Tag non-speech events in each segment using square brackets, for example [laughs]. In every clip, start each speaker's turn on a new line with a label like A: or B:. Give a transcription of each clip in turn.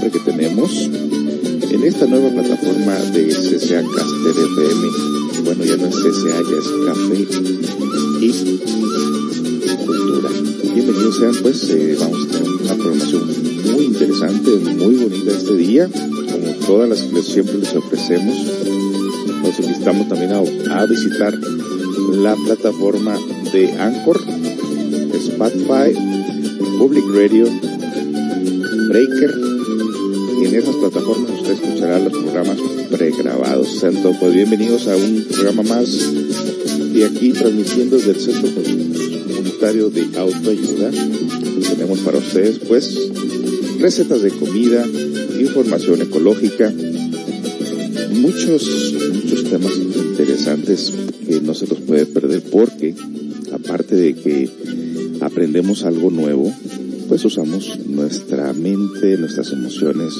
A: que tenemos en esta nueva plataforma de CCA Caster FM. Bueno, ya no es CCA, ya es Café y Cultura. Bienvenidos sean, pues eh, vamos a tener una programación muy interesante, muy bonita este día, como todas las que siempre les ofrecemos. Los invitamos también a, a visitar la plataforma de Anchor, Spotify, Public Radio, Breaker, esas plataformas usted escuchará los programas pregrabados. Sean todos pues, bienvenidos a un programa más y aquí transmitiendo desde el Centro Comunitario de Autoayuda. Tenemos para ustedes pues recetas de comida, información ecológica, muchos, muchos temas interesantes que no se los puede perder porque aparte de que aprendemos algo nuevo, pues usamos nuestra mente, nuestras emociones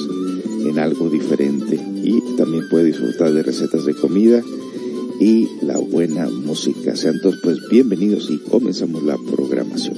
A: en algo diferente y también puede disfrutar de recetas de comida y la buena música. Sean todos pues bienvenidos y comenzamos la programación.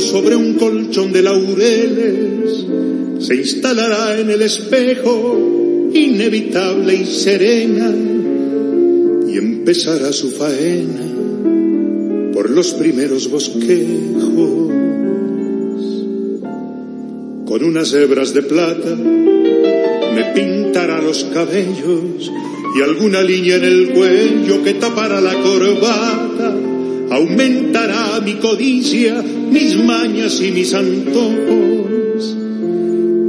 B: Sobre un colchón de laureles, se instalará en el espejo, inevitable y serena, y empezará su faena por los primeros bosquejos. Con unas hebras de plata me pintará los cabellos y alguna línea en el cuello que tapará la corbata, aumentará mi codicia, mis mañas y mis antojos,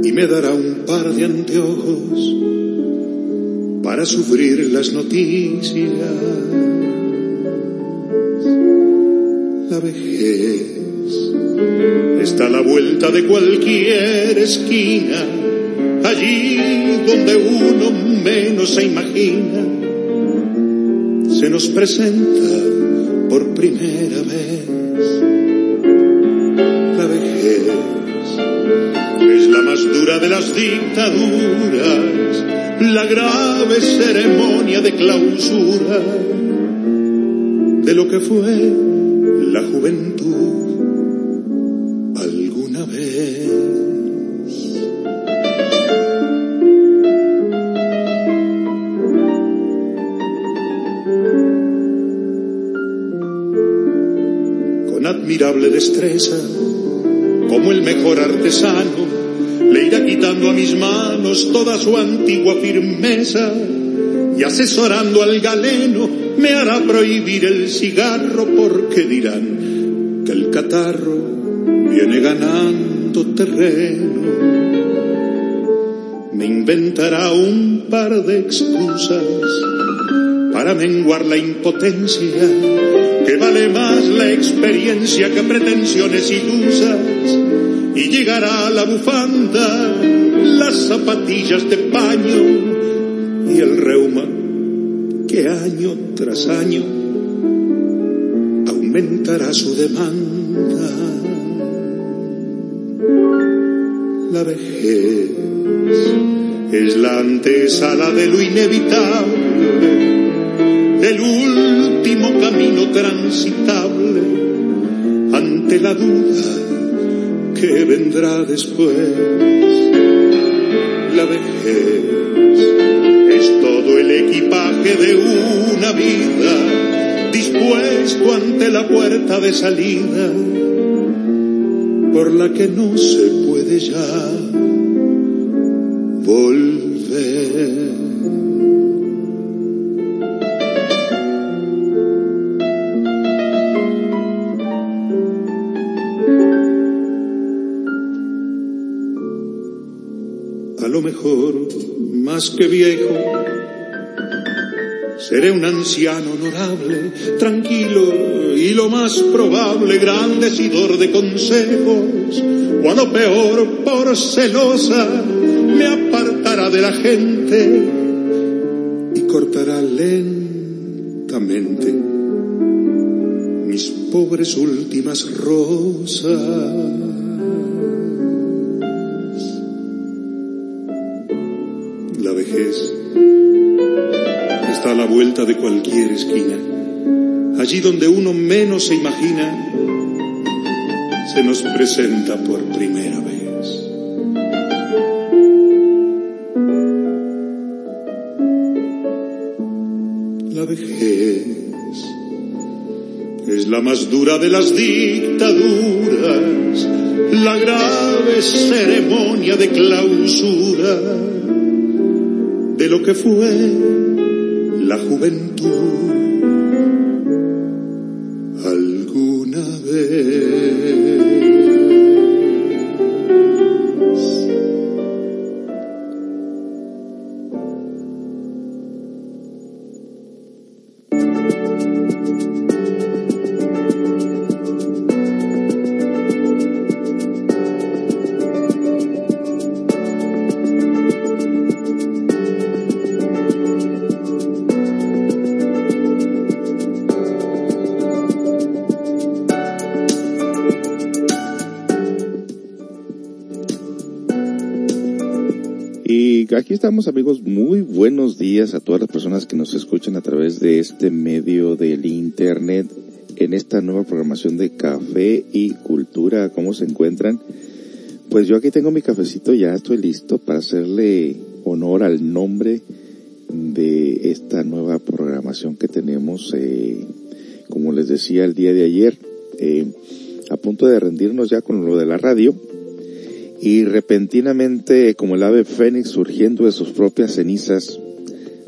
B: y me dará un par de anteojos para sufrir las noticias. La vejez está a la vuelta de cualquier esquina, allí donde uno menos se imagina, se nos presenta por primera de las dictaduras, la grave ceremonia de clausura de lo que fue la juventud admirable destreza, como el mejor artesano, quitando a mis manos toda su antigua firmeza y asesorando al galeno me hará prohibir el cigarro porque dirán que el catarro viene ganando terreno. Me inventará un par de excusas para menguar la impotencia que vale más la experiencia que pretensiones ilusas, y llegará la bufanda, las zapatillas de paño y el reuma que año tras año aumentará su demanda. La vejez es la antesala de lo inevitable el último camino transitable ante la duda que vendrá después. La vejez es todo el equipaje de una vida dispuesto ante la puerta de salida por la que no se puede ya que viejo, seré un anciano honorable, tranquilo y lo más probable, gran decidor de consejos, o a lo peor, por celosa, me apartará de la gente y cortará lentamente mis pobres últimas rosas. De cualquier esquina. Allí donde uno menos se imagina, se nos presenta por primera vez. La vejez es la más dura de las dictaduras, la grave ceremonia de clausura de lo que fue la juventud
A: estamos amigos, muy buenos días a todas las personas que nos escuchan a través de este medio del internet en esta nueva programación de café y cultura. ¿Cómo se encuentran? Pues yo aquí tengo mi cafecito, ya estoy listo para hacerle honor al nombre de esta nueva programación que tenemos, eh, como les decía el día de ayer, eh, a punto de rendirnos ya con lo de la radio y repentinamente, como el ave fénix surgiendo de sus propias cenizas,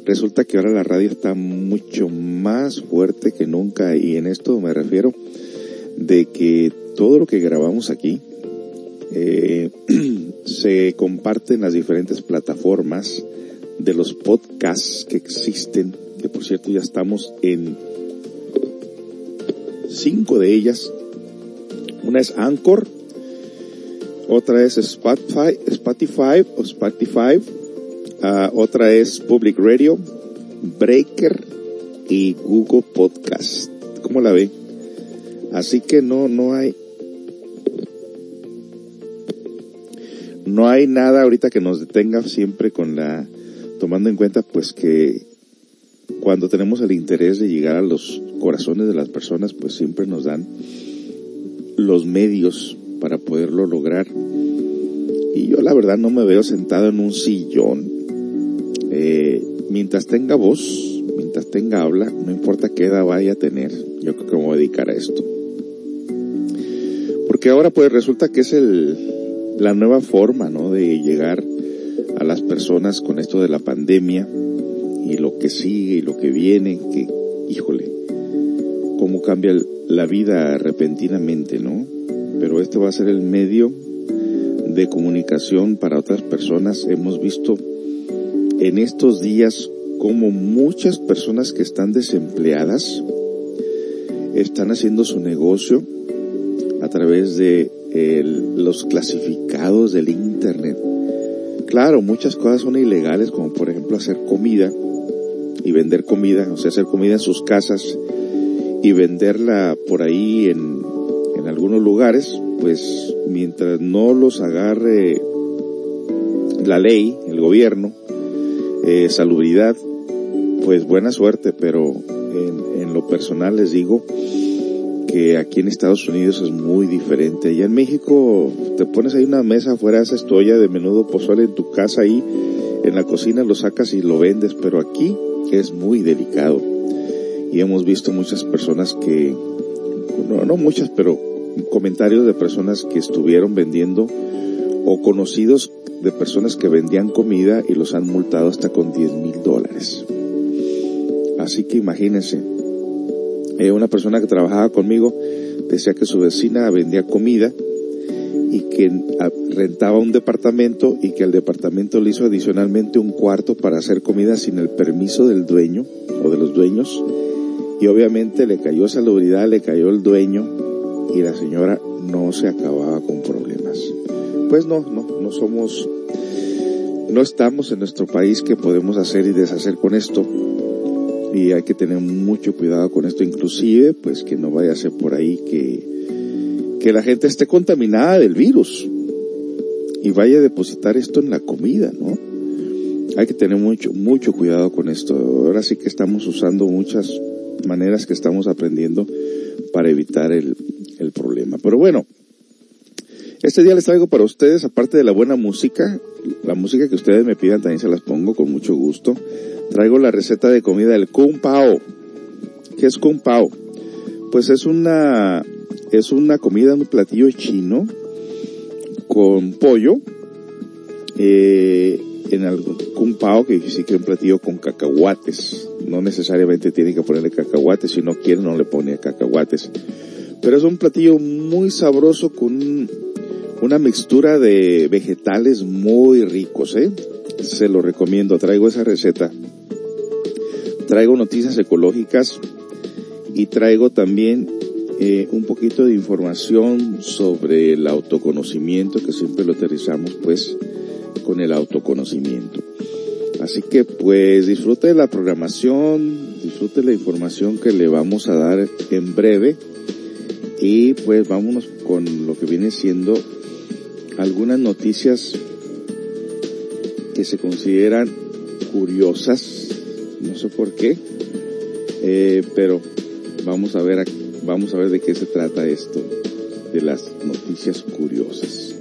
A: resulta que ahora la radio está mucho más fuerte que nunca y en esto me refiero de que todo lo que grabamos aquí eh, [clears throat] se comparte en las diferentes plataformas de los podcasts que existen, que por cierto ya estamos en cinco de ellas. Una es Anchor, otra es Spotify, Spotify o Spotify, uh, otra es Public Radio, Breaker y Google Podcast. ¿Cómo la ve? Así que no, no hay, no hay nada ahorita que nos detenga siempre con la, tomando en cuenta pues que cuando tenemos el interés de llegar a los corazones de las personas pues siempre nos dan los medios para poderlo lograr. Y yo la verdad no me veo sentado en un sillón. Eh, mientras tenga voz, mientras tenga habla, no importa qué edad vaya a tener, yo creo que me voy a dedicar a esto. Porque ahora pues resulta que es el, la nueva forma, ¿no? De llegar a las personas con esto de la pandemia y lo que sigue y lo que viene, que, híjole, cómo cambia la vida repentinamente, ¿no? Pero este va a ser el medio de comunicación para otras personas. Hemos visto en estos días como muchas personas que están desempleadas están haciendo su negocio a través de los clasificados del internet. Claro, muchas cosas son ilegales, como por ejemplo hacer comida y vender comida, o sea, hacer comida en sus casas y venderla por ahí en algunos lugares, pues mientras no los agarre la ley, el gobierno, eh, salubridad, pues buena suerte, pero en, en, lo personal les digo que aquí en Estados Unidos es muy diferente. Allá en México te pones ahí una mesa afuera, esa estoya de menudo pozole en tu casa ahí, en la cocina lo sacas y lo vendes, pero aquí es muy delicado. Y hemos visto muchas personas que, no, no muchas, pero comentarios de personas que estuvieron vendiendo o conocidos de personas que vendían comida y los han multado hasta con 10 mil dólares. Así que imagínense, eh, una persona que trabajaba conmigo decía que su vecina vendía comida y que rentaba un departamento y que el departamento le hizo adicionalmente un cuarto para hacer comida sin el permiso del dueño o de los dueños y obviamente le cayó salubridad, le cayó el dueño y la señora no se acababa con problemas. Pues no, no, no somos, no estamos en nuestro país que podemos hacer y deshacer con esto y hay que tener mucho cuidado con esto, inclusive pues que no vaya a ser por ahí que, que la gente esté contaminada del virus y vaya a depositar esto en la comida, ¿no? Hay que tener mucho, mucho cuidado con esto. Ahora sí que estamos usando muchas maneras que estamos aprendiendo para evitar el, el problema. Pero bueno, este día les traigo para ustedes, aparte de la buena música, la música que ustedes me pidan también se las pongo con mucho gusto. Traigo la receta de comida del Kung Pao. ¿Qué es Kung Pao? Pues es una, es una comida, un platillo chino con pollo, eh, en algún Kung Pao, que sí que es un platillo con cacahuates. No necesariamente tiene que ponerle cacahuates, si no quiere no le pone cacahuates. Pero es un platillo muy sabroso con una mixtura de vegetales muy ricos, ¿eh? Se lo recomiendo, traigo esa receta. Traigo noticias ecológicas y traigo también eh, un poquito de información sobre el autoconocimiento, que siempre lo aterrizamos pues con el autoconocimiento. Así que pues disfrute de la programación, disfrute la información que le vamos a dar en breve y pues vámonos con lo que viene siendo algunas noticias que se consideran curiosas, no sé por qué, eh, pero vamos a ver, vamos a ver de qué se trata esto, de las noticias curiosas.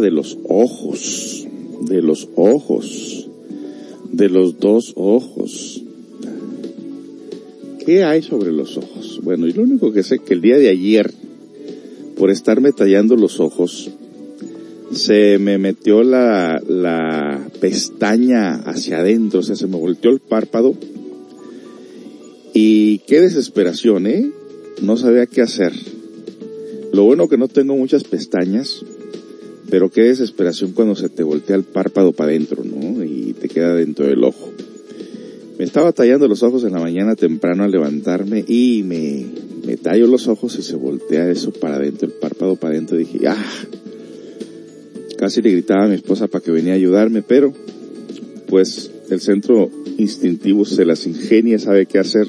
A: De los ojos, de los ojos, de los dos ojos. ¿Qué hay sobre los ojos? Bueno, y lo único que sé que el día de ayer, por estarme tallando los ojos, se me metió la, la pestaña hacia adentro, o sea, se me volteó el párpado. Y qué desesperación, ¿eh? No sabía qué hacer. Lo bueno que no tengo muchas pestañas, pero qué desesperación cuando se te voltea el párpado para adentro, ¿no? Y te queda dentro del ojo. Me estaba tallando los ojos en la mañana temprano al levantarme y me, me tallo los ojos y se voltea eso para adentro, el párpado para adentro. Dije, ah, casi le gritaba a mi esposa para que venía a ayudarme, pero pues el centro instintivo se las ingenia, sabe qué hacer.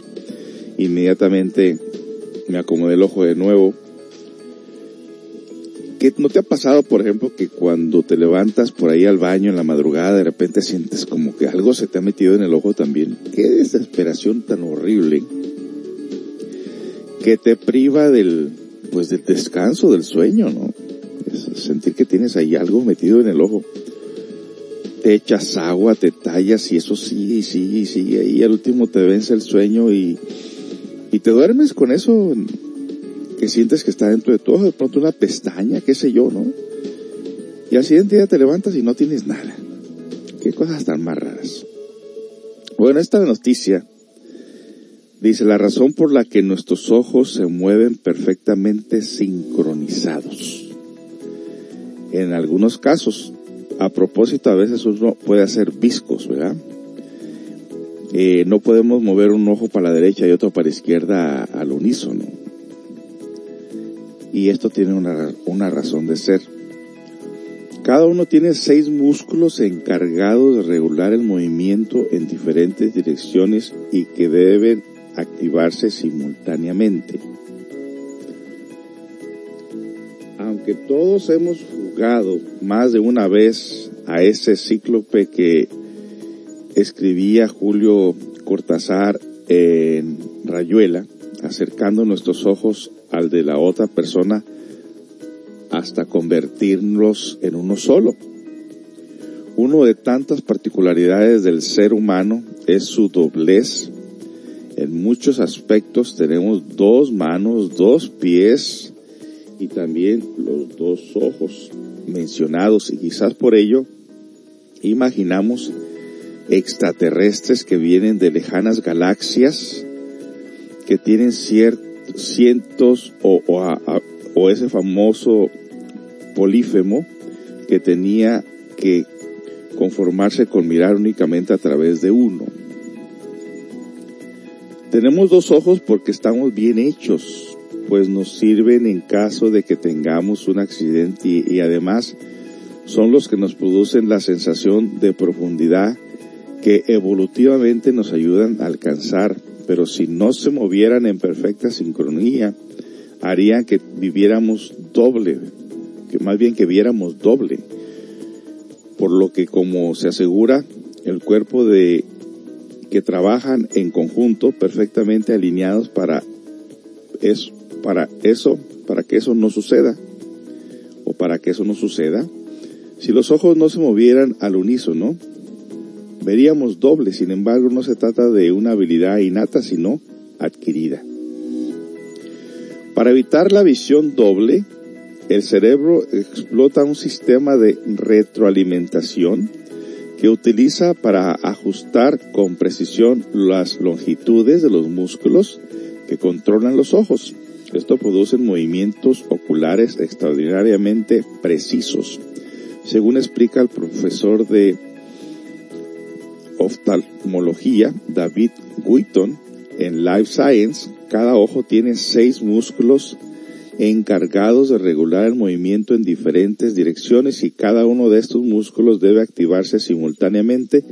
A: Inmediatamente me acomodé el ojo de nuevo, ¿No te ha pasado, por ejemplo, que cuando te levantas por ahí al baño en la madrugada, de repente sientes como que algo se te ha metido en el ojo también? Qué desesperación tan horrible que te priva del, pues del descanso, del sueño, ¿no? sentir que tienes ahí algo metido en el ojo. Te echas agua, te tallas y eso sigue y sigue y al último te vence el sueño y, y te duermes con eso sientes que está dentro de todo, de pronto una pestaña, qué sé yo, ¿no? Y al siguiente día te levantas y no tienes nada. Qué cosas tan más raras. Bueno, esta noticia dice la razón por la que nuestros ojos se mueven perfectamente sincronizados. En algunos casos, a propósito, a veces uno puede hacer viscos, ¿verdad? Eh, no podemos mover un ojo para la derecha y otro para la izquierda al unísono y esto tiene una, una razón de ser. Cada uno tiene seis músculos encargados de regular el movimiento en diferentes direcciones y que deben activarse simultáneamente. Aunque todos hemos jugado más de una vez a ese cíclope que escribía Julio Cortázar en Rayuela, acercando nuestros ojos al de la otra persona hasta convertirnos en uno solo. uno de tantas particularidades del ser humano es su doblez. En muchos aspectos tenemos dos manos, dos pies y también los dos ojos mencionados y quizás por ello imaginamos extraterrestres que vienen de lejanas galaxias que tienen cientos o, ese famoso polífemo que tenía que conformarse con mirar únicamente a través de uno. Tenemos dos ojos porque estamos bien hechos, pues nos sirven en caso de que tengamos un accidente y, además son los que nos producen la sensación de profundidad que evolutivamente nos ayudan a alcanzar, pero si no se movieran en perfecta sincronía, harían que viviéramos doble, que más bien que viéramos doble por lo que como se asegura el cuerpo de que trabajan en conjunto perfectamente alineados para eso, para eso, para que eso no suceda o para que eso no suceda. Si los ojos no se movieran al unísono, veríamos doble. Sin embargo, no se trata de una habilidad innata, sino adquirida. Para evitar la visión doble, el cerebro explota un sistema de retroalimentación que utiliza para ajustar con precisión las longitudes de los músculos que controlan los ojos. Esto produce movimientos oculares extraordinariamente precisos. Según explica el profesor de oftalmología David Guiton en Life Science, cada ojo tiene seis músculos encargados de regular el movimiento en diferentes direcciones y cada uno de estos músculos debe activarse simultáneamente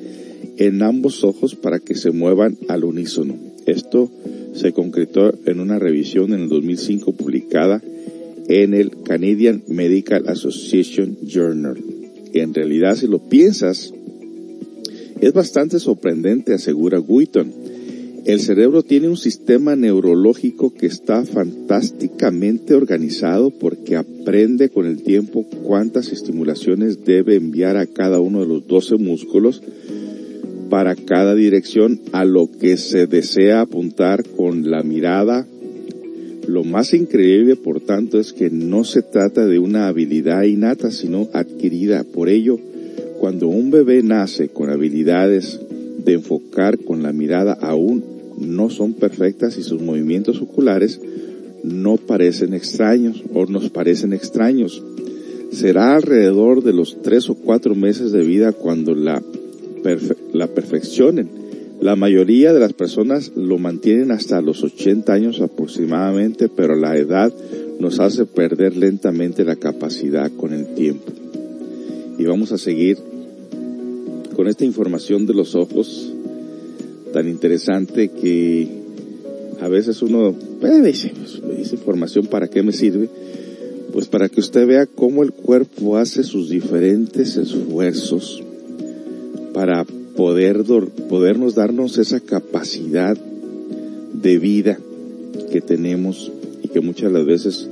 A: en ambos ojos para que se muevan al unísono. Esto se concretó en una revisión en el 2005 publicada en el Canadian Medical Association Journal. En realidad, si lo piensas, es bastante sorprendente, asegura Wheaton el cerebro tiene un sistema neurológico que está fantásticamente organizado porque aprende con el tiempo cuántas estimulaciones debe enviar a cada uno de los 12 músculos para cada dirección a lo que se desea apuntar con la mirada. Lo más increíble, por tanto, es que no se trata de una habilidad innata, sino adquirida. Por ello, cuando un bebé nace con habilidades de enfocar con la mirada aún no son perfectas y sus movimientos oculares no parecen extraños o nos parecen extraños. Será alrededor de los tres o cuatro meses de vida cuando la, la perfeccionen. La mayoría de las personas lo mantienen hasta los 80 años aproximadamente, pero la edad nos hace perder lentamente la capacidad con el tiempo. Y vamos a seguir con esta información de los ojos tan interesante que a veces uno puede decir, pues, esa información para qué me sirve, pues para que usted vea cómo el cuerpo hace sus diferentes esfuerzos para poder podernos darnos esa capacidad de vida que tenemos y que muchas de las veces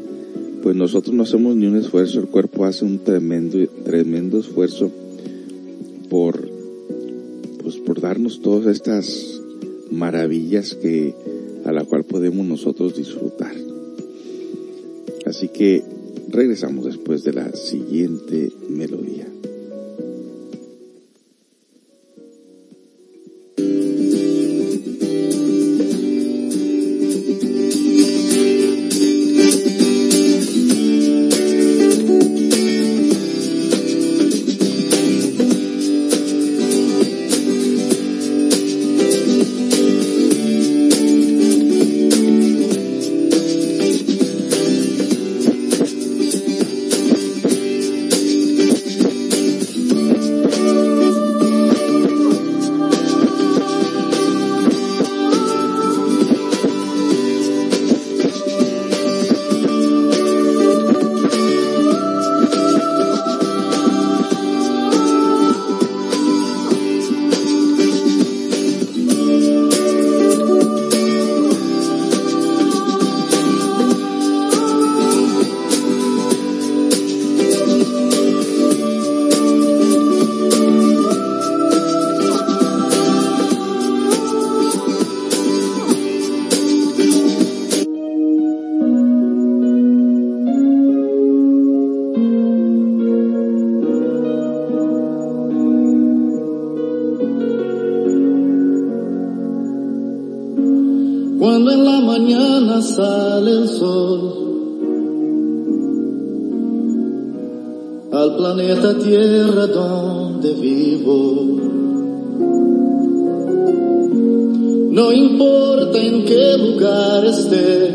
A: pues nosotros no hacemos ni un esfuerzo, el cuerpo hace un tremendo tremendo esfuerzo por pues por darnos todas estas maravillas que a la cual podemos nosotros disfrutar. Así que regresamos después de la siguiente melodía.
C: Sale el sol, al planeta Tierra donde vivo. No importa en qué lugar esté,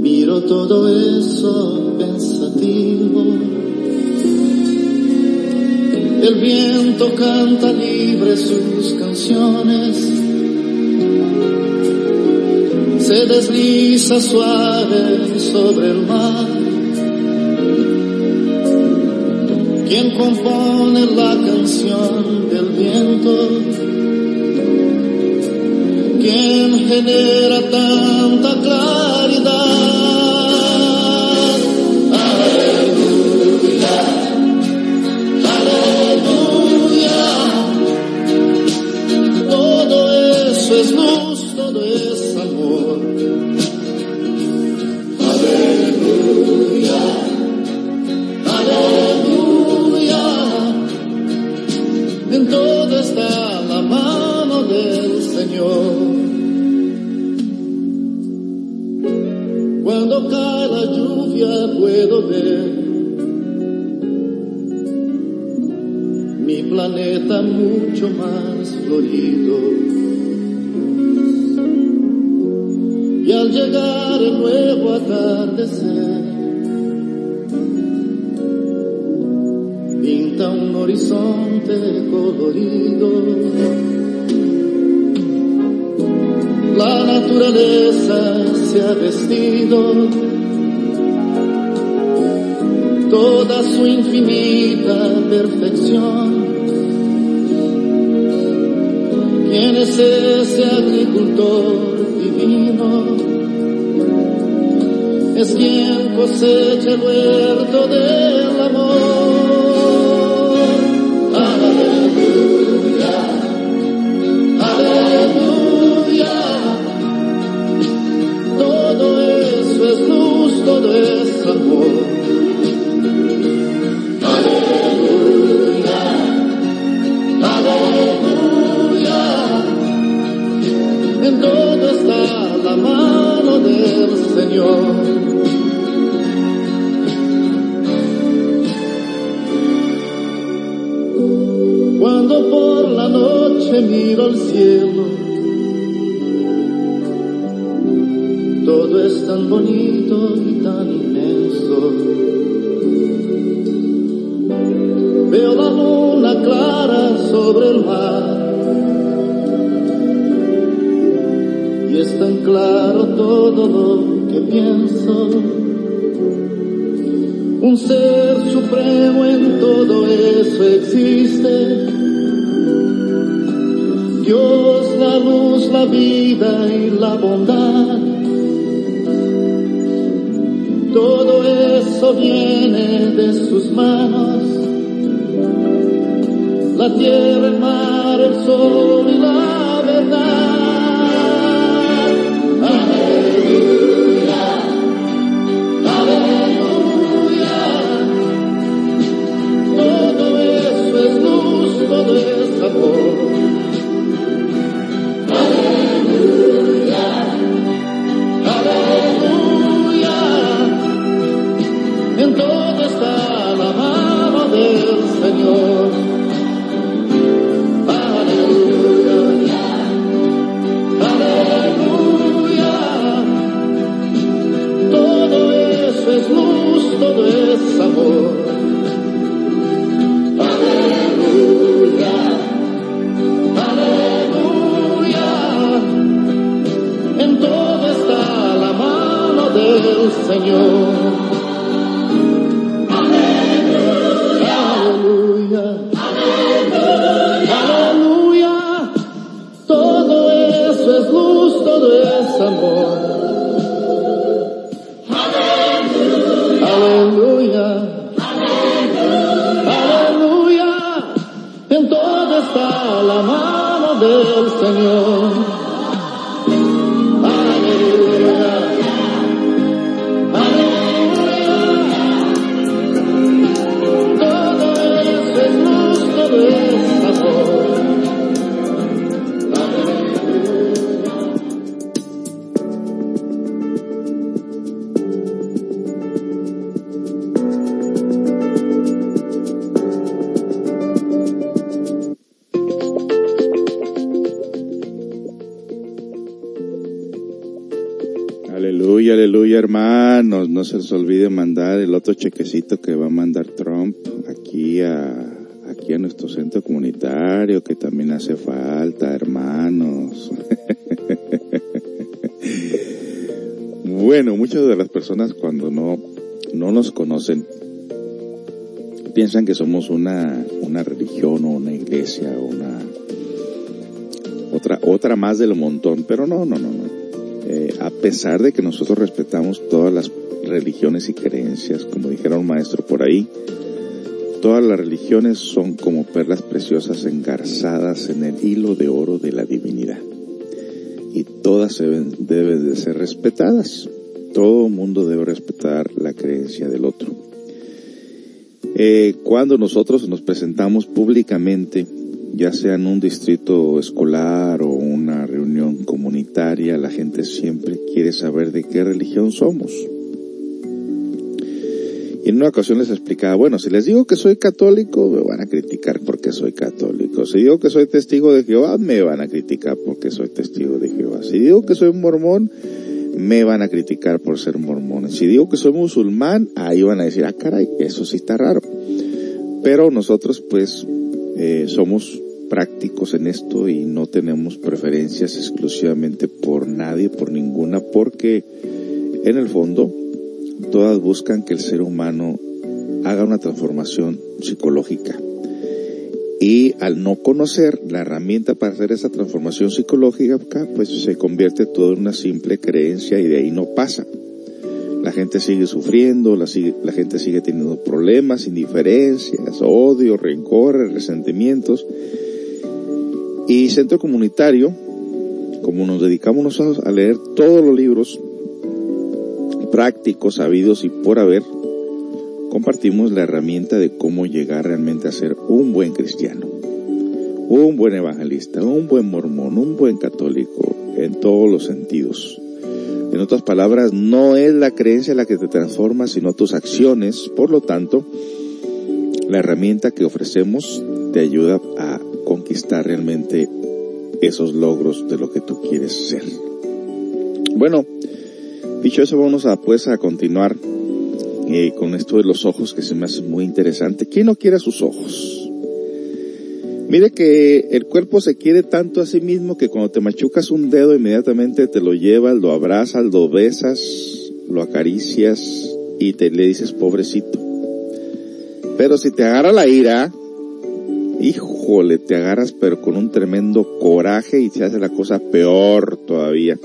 C: miro todo eso pensativo. El viento canta libre sus canciones, se desliza suave sobre el mar. Quien compone la canción del viento, quien genera tanta claridad. Más. Y al llegar el nuevo atardecer, pinta un horizonte colorido. La naturaleza se ha vestido toda su infinita perfección ese agricultor divino? Es quien cosecha el huerto del amor.
A: Chequecito que va a mandar Trump aquí a, aquí a nuestro centro comunitario, que también hace falta, hermanos. [laughs] bueno, muchas de las personas cuando no, no nos conocen, piensan que somos una, una religión o una iglesia o una, otra, otra más del montón, pero no, no, no, no. Eh, a pesar de que nosotros respetamos todas las religiones y creencias, maestro por ahí, todas las religiones son como perlas preciosas engarzadas en el hilo de oro de la divinidad. Y todas deben, deben de ser respetadas. Todo mundo debe respetar la creencia del otro. Eh, cuando nosotros nos presentamos públicamente, ya sea en un distrito escolar o una reunión comunitaria, la gente siempre quiere saber de qué religión somos. En una ocasión les explicaba, bueno, si les digo que soy católico, me van a criticar porque soy católico. Si digo que soy testigo de Jehová, me van a criticar porque soy testigo de Jehová. Si digo que soy mormón, me van a criticar por ser mormón. Si digo que soy musulmán, ahí van a decir, ah caray, eso sí está raro. Pero nosotros pues eh, somos prácticos en esto y no tenemos preferencias exclusivamente por nadie, por ninguna, porque en el fondo todas buscan que el ser humano haga una transformación psicológica. Y al no conocer la herramienta para hacer esa transformación psicológica, pues se convierte todo en una simple creencia y de ahí no pasa. La gente sigue sufriendo, la, gente sigue teniendo problemas, indiferencias, odio, rencor, resentimientos. Y Centro Comunitario, como nos dedicamos nosotros a leer todos los libros prácticos, sabidos y por haber, compartimos la herramienta de cómo llegar realmente a ser un buen cristiano, un buen evangelista, un buen mormón, un buen católico, en todos los sentidos. En otras palabras, no es la creencia la que te transforma, sino tus acciones. Por lo tanto, la herramienta que ofrecemos te ayuda a conquistar realmente esos logros de lo que tú quieres ser. Bueno, dicho eso, vamos a pues a continuar eh, con esto de los ojos que se me hace muy interesante. ¿Quién no quiere sus ojos? Mire que el cuerpo se quiere tanto a sí mismo que cuando te machucas un dedo inmediatamente te lo llevas, lo abrazas, lo besas, lo acaricias y te le dices pobrecito. Pero si te agarra la ira, híjole, te agarras pero con un tremendo coraje y se hace la cosa peor todavía.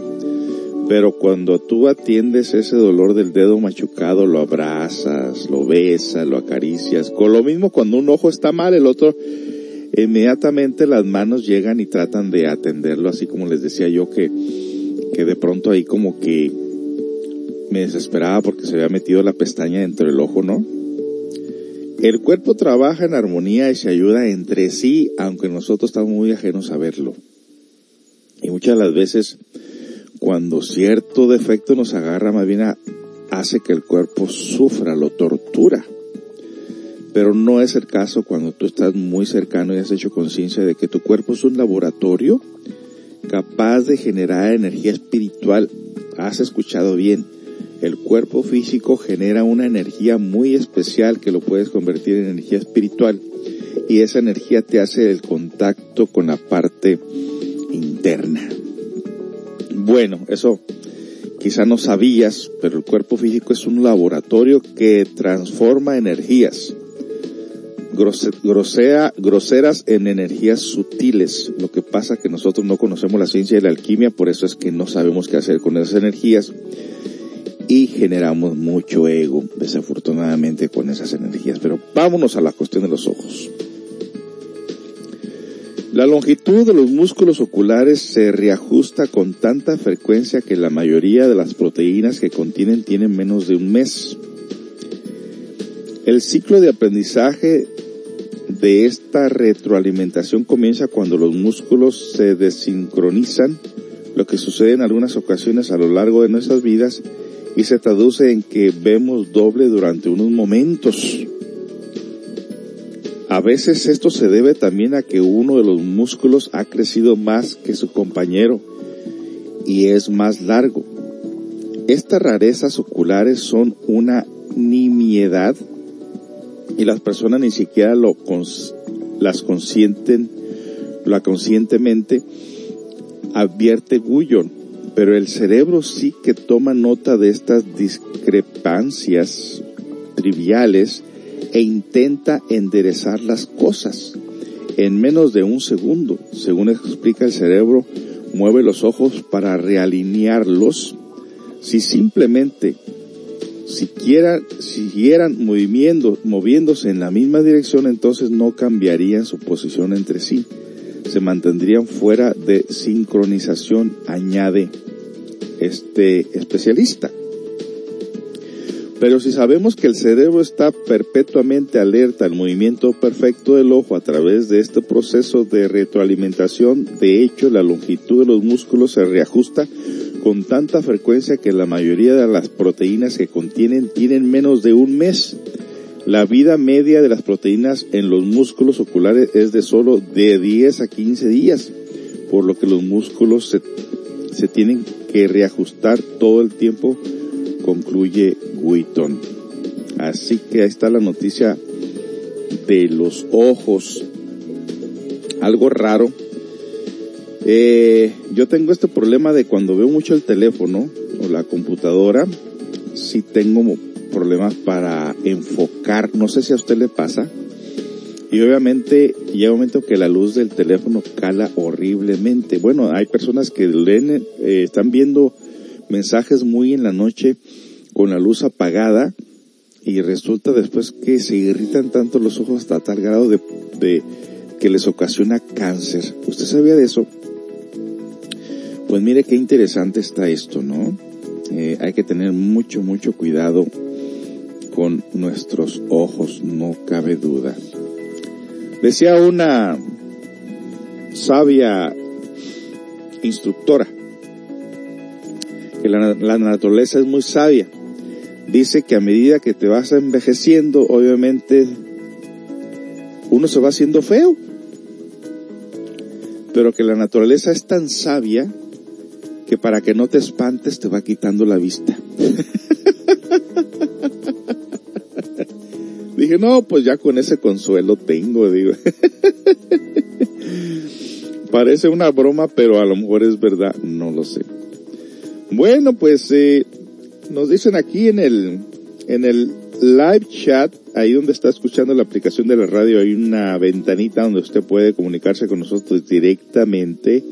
A: Pero cuando tú atiendes ese dolor del dedo machucado, lo abrazas, lo besas, lo acaricias. Con lo mismo cuando un ojo está mal, el otro inmediatamente las manos llegan y tratan de atenderlo, así como les decía yo que, que de pronto ahí como que me desesperaba porque se había metido la pestaña dentro del ojo, ¿no? El cuerpo trabaja en armonía y se ayuda entre sí, aunque nosotros estamos muy ajenos a verlo. Y muchas de las veces, cuando cierto defecto nos agarra, más bien hace que el cuerpo sufra, lo tortura. Pero no es el caso cuando tú estás muy cercano y has hecho conciencia de que tu cuerpo es un laboratorio capaz de generar energía espiritual. Has escuchado bien. El cuerpo físico genera una energía muy especial que lo puedes convertir en energía espiritual y esa energía te hace el contacto con la parte interna. Bueno, eso quizá no sabías, pero el cuerpo físico es un laboratorio que transforma energías grosera, groseras en energías sutiles. Lo que pasa que nosotros no conocemos la ciencia de la alquimia, por eso es que no sabemos qué hacer con esas energías y generamos mucho ego, desafortunadamente, con esas energías. Pero vámonos a la cuestión de los ojos. La longitud de los músculos oculares se reajusta con tanta frecuencia que la mayoría de las proteínas que contienen tienen menos de un mes. El ciclo de aprendizaje de esta retroalimentación comienza cuando los músculos se desincronizan, lo que sucede en algunas ocasiones a lo largo de nuestras vidas y se traduce en que vemos doble durante unos momentos. A veces esto se debe también a que uno de los músculos ha crecido más que su compañero y es más largo. estas rarezas oculares son una nimiedad y las personas ni siquiera lo las consienten, la conscientemente advierte Guyon, pero el cerebro sí que toma nota de estas discrepancias triviales e intenta enderezar las cosas en menos de un segundo. Según explica el cerebro, mueve los ojos para realinearlos. Si simplemente siquiera siguieran moviendo, moviéndose en la misma dirección, entonces no cambiarían su posición entre sí. Se mantendrían fuera de sincronización, añade este especialista. Pero si sabemos que el cerebro está perpetuamente alerta al movimiento perfecto del ojo a través de este proceso de retroalimentación, de hecho la longitud de los músculos se reajusta con tanta frecuencia que la mayoría de las proteínas que contienen tienen menos de un mes. La vida media de las proteínas en los músculos oculares es de solo de 10 a 15 días, por lo que los músculos se, se tienen que reajustar todo el tiempo concluye Wheaton. Así que ahí está la noticia de los ojos. Algo raro. Eh, yo tengo este problema de cuando veo mucho el teléfono o la computadora, si tengo problemas para enfocar. No sé si a usted le pasa. Y obviamente llega un momento que la luz del teléfono cala horriblemente. Bueno, hay personas que leen, eh, están viendo mensajes muy en la noche con la luz apagada y resulta después que se irritan tanto los ojos hasta tal grado de, que les ocasiona cáncer. ¿Usted sabía de eso? Pues mire qué interesante está esto, ¿no? Eh, hay que tener mucho, mucho cuidado con nuestros ojos, no cabe duda. Decía una sabia instructora que la, naturaleza es muy sabia dice que a medida que te vas envejeciendo, obviamente uno se va haciendo feo. Pero que la naturaleza es tan sabia que para que no te espantes te va quitando la vista. [laughs] Dije, no, pues ya con ese consuelo tengo, digo. [laughs] Parece una broma, pero a lo mejor es verdad, no lo sé. Bueno, pues eh, nos dicen aquí en el, en el live chat, ahí donde está escuchando la aplicación de la radio, hay una ventanita donde usted puede comunicarse con nosotros directamente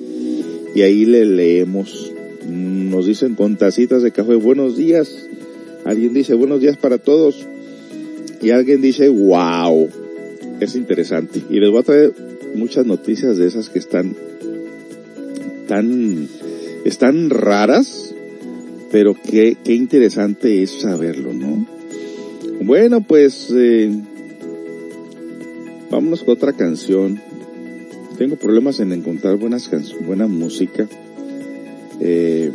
A: y ahí le leemos. Nos dicen con tacitas de café, buenos días. Alguien dice buenos días para todos. Y alguien dice, wow, es interesante. Y les voy a traer muchas noticias de esas que están tan, están raras, pero qué, qué interesante es saberlo, ¿no? Bueno, pues eh, vámonos con otra canción. Tengo problemas en encontrar buenas canciones, buena música. Eh,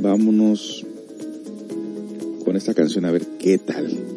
A: vámonos con esta canción a ver qué tal.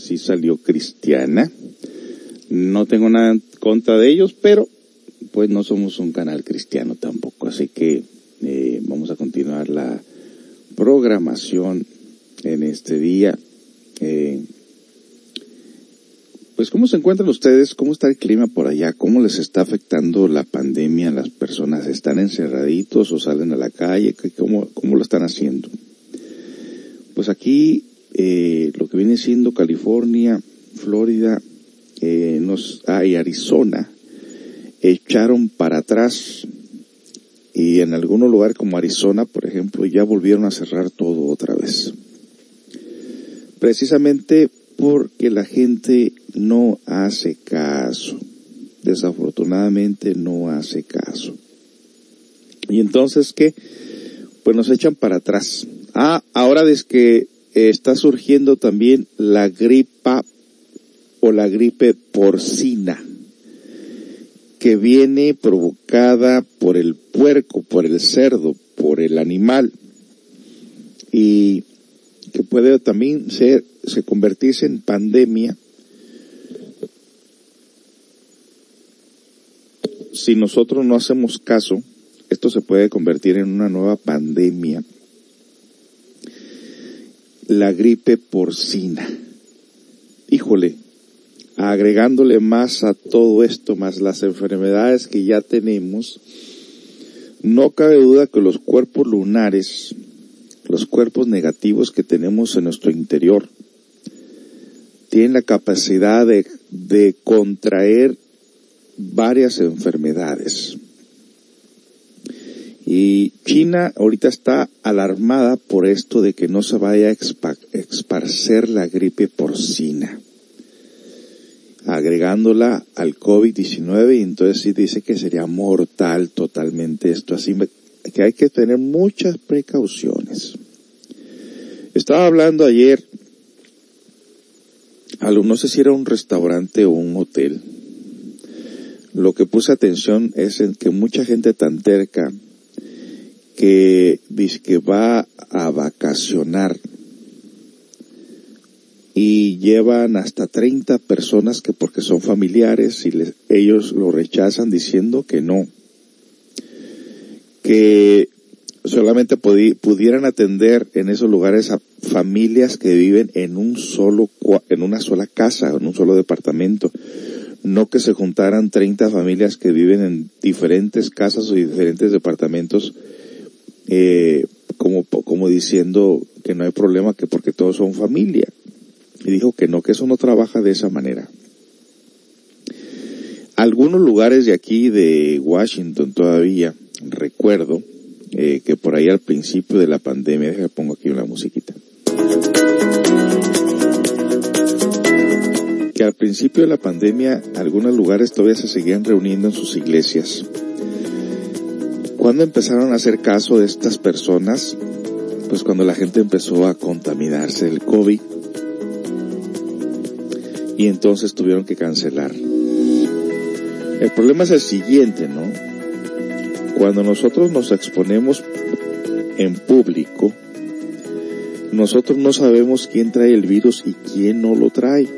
A: Sí salió cristiana. No tengo nada en contra de ellos, pero pues no somos un canal cristiano tampoco, así que eh, vamos a continuar la programación en este día. Eh, pues cómo se encuentran ustedes, cómo está el clima por allá, cómo les está afectando la pandemia, las personas están encerraditos o salen a la calle, cómo, cómo lo están haciendo. Pues aquí eh, lo que viene siendo California, Florida, eh, y Arizona, echaron para atrás y en algunos lugares como Arizona, por ejemplo, ya volvieron a cerrar todo otra vez. Precisamente porque la gente no hace caso. Desafortunadamente no hace caso. Y entonces, ¿qué? Pues nos echan para atrás. Ah, ahora desde que está surgiendo también la gripa o la gripe porcina que viene provocada por el puerco, por el cerdo, por el animal y que puede también ser, se convertirse en pandemia si nosotros no hacemos caso, esto se puede convertir en una nueva pandemia. La gripe porcina. Híjole, agregándole más a todo esto, más las enfermedades que ya tenemos, no cabe duda que los cuerpos lunares, los cuerpos negativos que tenemos en nuestro interior, tienen la capacidad de, de contraer varias enfermedades. Y China ahorita está alarmada por esto de que no se vaya a esparcer la gripe porcina agregándola al COVID-19 y entonces sí dice que sería mortal totalmente esto, así que hay que tener muchas precauciones. Estaba hablando ayer, no sé si era un restaurante o un hotel, lo que puse atención es en que mucha gente tan terca que que va a vacacionar y llevan hasta 30 personas que porque son familiares y ellos lo rechazan diciendo que no, que solamente pudieran atender en esos lugares a familias que viven en un solo, en una sola casa, en un solo departamento, no que se juntaran 30 familias que viven en diferentes casas o diferentes departamentos, eh, como, como diciendo que no hay problema, que porque todos son familia y dijo que no, que eso no trabaja de esa manera. Algunos lugares de aquí de Washington todavía, recuerdo eh, que por ahí al principio de la pandemia, déjame pongo aquí una musiquita. Que al principio de la pandemia algunos lugares todavía se seguían reuniendo en sus iglesias. ¿Cuándo empezaron a hacer caso de estas personas? Pues cuando la gente empezó a contaminarse del COVID y entonces tuvieron que cancelar. El problema es el siguiente, ¿no? Cuando nosotros nos exponemos en público, nosotros no sabemos quién trae el virus y quién no lo trae.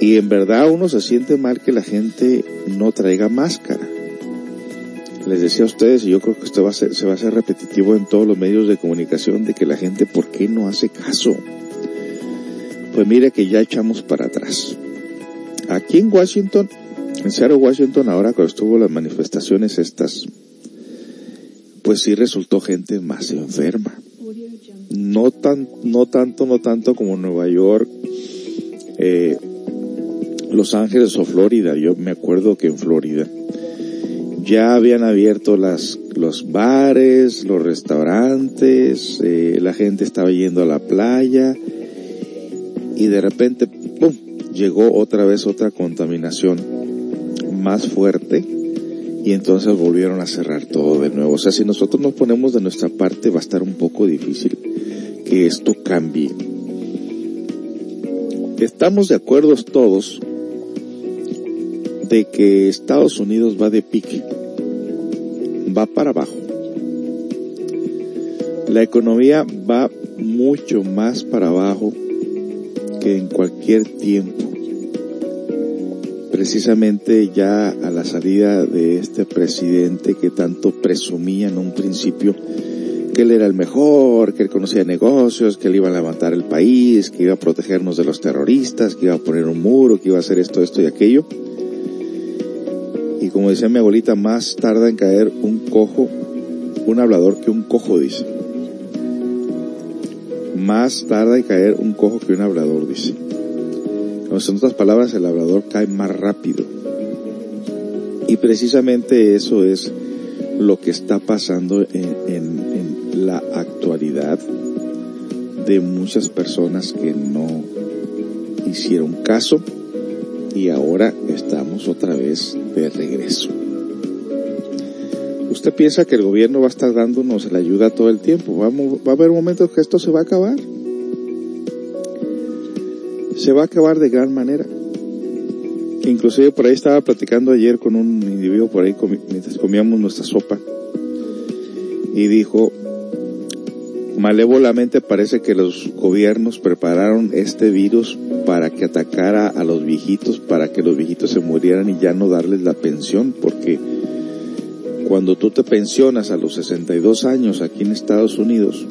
A: Y en verdad uno se siente mal que la gente no traiga máscara. Les decía a ustedes, y yo creo que esto va a ser, se va a hacer repetitivo en todos los medios de comunicación, de que la gente, ¿por qué no hace caso? Pues mire que ya echamos para atrás. Aquí en Washington, en Seattle, Washington, ahora cuando estuvo las manifestaciones estas, pues sí resultó gente más enferma. No tan, no tanto, no tanto como Nueva York, eh, Los Ángeles o Florida. Yo me acuerdo que en Florida ya habían abierto las, los bares, los restaurantes, eh, la gente estaba yendo a la playa, y de repente, ¡pum!, llegó otra vez otra contaminación más fuerte y entonces volvieron a cerrar todo de nuevo. O sea, si nosotros nos ponemos de nuestra parte va a estar un poco difícil que esto cambie. Estamos de acuerdo todos de que Estados Unidos va de pique, va para abajo. La economía va mucho más para abajo que en cualquier tiempo. Precisamente ya a la salida de este presidente que tanto presumía en un principio que él era el mejor, que él conocía negocios, que él iba a levantar el país, que iba a protegernos de los terroristas, que iba a poner un muro, que iba a hacer esto, esto y aquello. Como decía mi abuelita, más tarda en caer un cojo, un hablador que un cojo, dice. Más tarda en caer un cojo que un hablador, dice. en otras palabras, el hablador cae más rápido. Y precisamente eso es lo que está pasando en, la actualidad de muchas personas que no hicieron caso y ahora estamos otra vez de regreso. ¿Usted piensa que el gobierno va a estar dándonos la ayuda todo el tiempo? Vamos, va a haber momentos que esto se va a acabar. Se va a acabar de gran manera. Inclusive por ahí estaba platicando ayer con un individuo por ahí mientras comíamos nuestra sopa y dijo, Malévolamente parece que los gobiernos prepararon este virus para que atacara a los viejitos, para que los viejitos se murieran y ya no darles la pensión, porque cuando tú te pensionas a los 62 años aquí en Estados Unidos,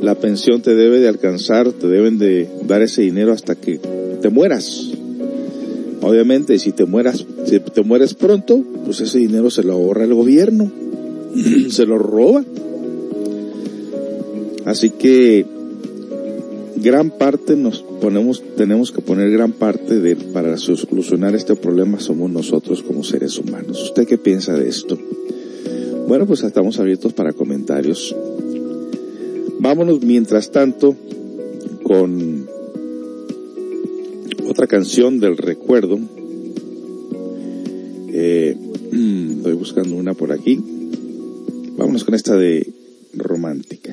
A: la pensión te debe de alcanzar, te deben de dar ese dinero hasta que te mueras. Obviamente, si te mueras, si te mueres pronto, pues ese dinero se lo ahorra el gobierno, [clears throat] se lo roba. Así que gran parte nos ponemos, tenemos que poner gran parte de, para solucionar este problema somos nosotros como seres humanos. ¿Usted qué piensa de esto? Bueno, pues estamos abiertos para comentarios. Vámonos mientras tanto con otra canción del recuerdo. Eh, [clears throat] estoy buscando una por aquí. Vámonos con esta de romántica.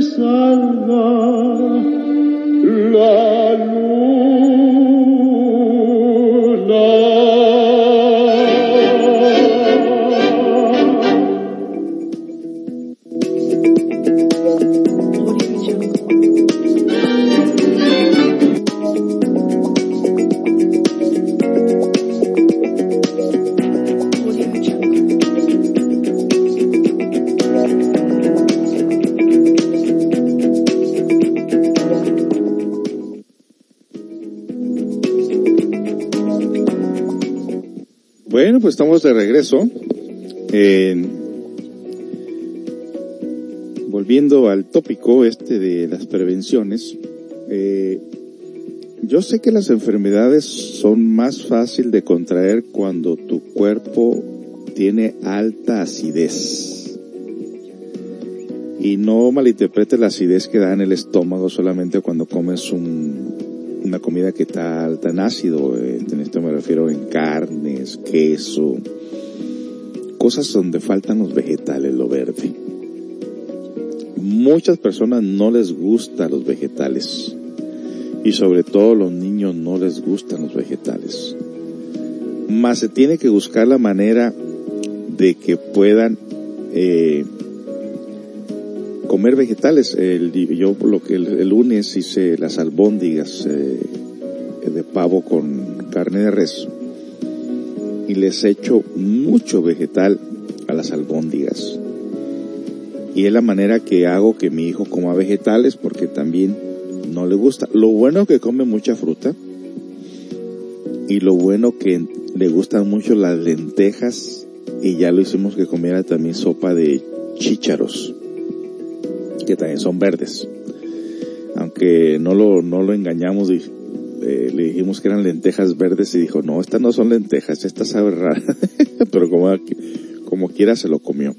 C: Deja
A: regreso. volviendo al tópico este de las prevenciones, eh, yo sé que las enfermedades son más fácil de contraer cuando tu cuerpo tiene alta acidez. Y no malinterprete la acidez que da en el estómago solamente cuando comes una comida que está alta en ácido. Eh, en esto me refiero en carnes, queso, cosas donde faltan los vegetales, lo verde. Muchas personas no les gustan los vegetales y sobre todo los niños no les gustan los vegetales. Más se tiene que buscar la manera de que puedan eh, comer vegetales. El, yo lo que el, lunes hice las albóndigas eh, de pavo con carne de res y les echo mucho vegetal a las albóndigas. Y es la manera que hago que mi hijo coma vegetales porque también no le gusta. Lo bueno que come mucha fruta y lo bueno que le gustan mucho las lentejas y ya lo hicimos que comiera también sopa de chícharos que también son verdes. Aunque no lo, no lo engañamos, eh, le dijimos que eran lentejas verdes y dijo, no, estas no son lentejas, esta sabe rara. [laughs] Pero como, como quiera se lo comió.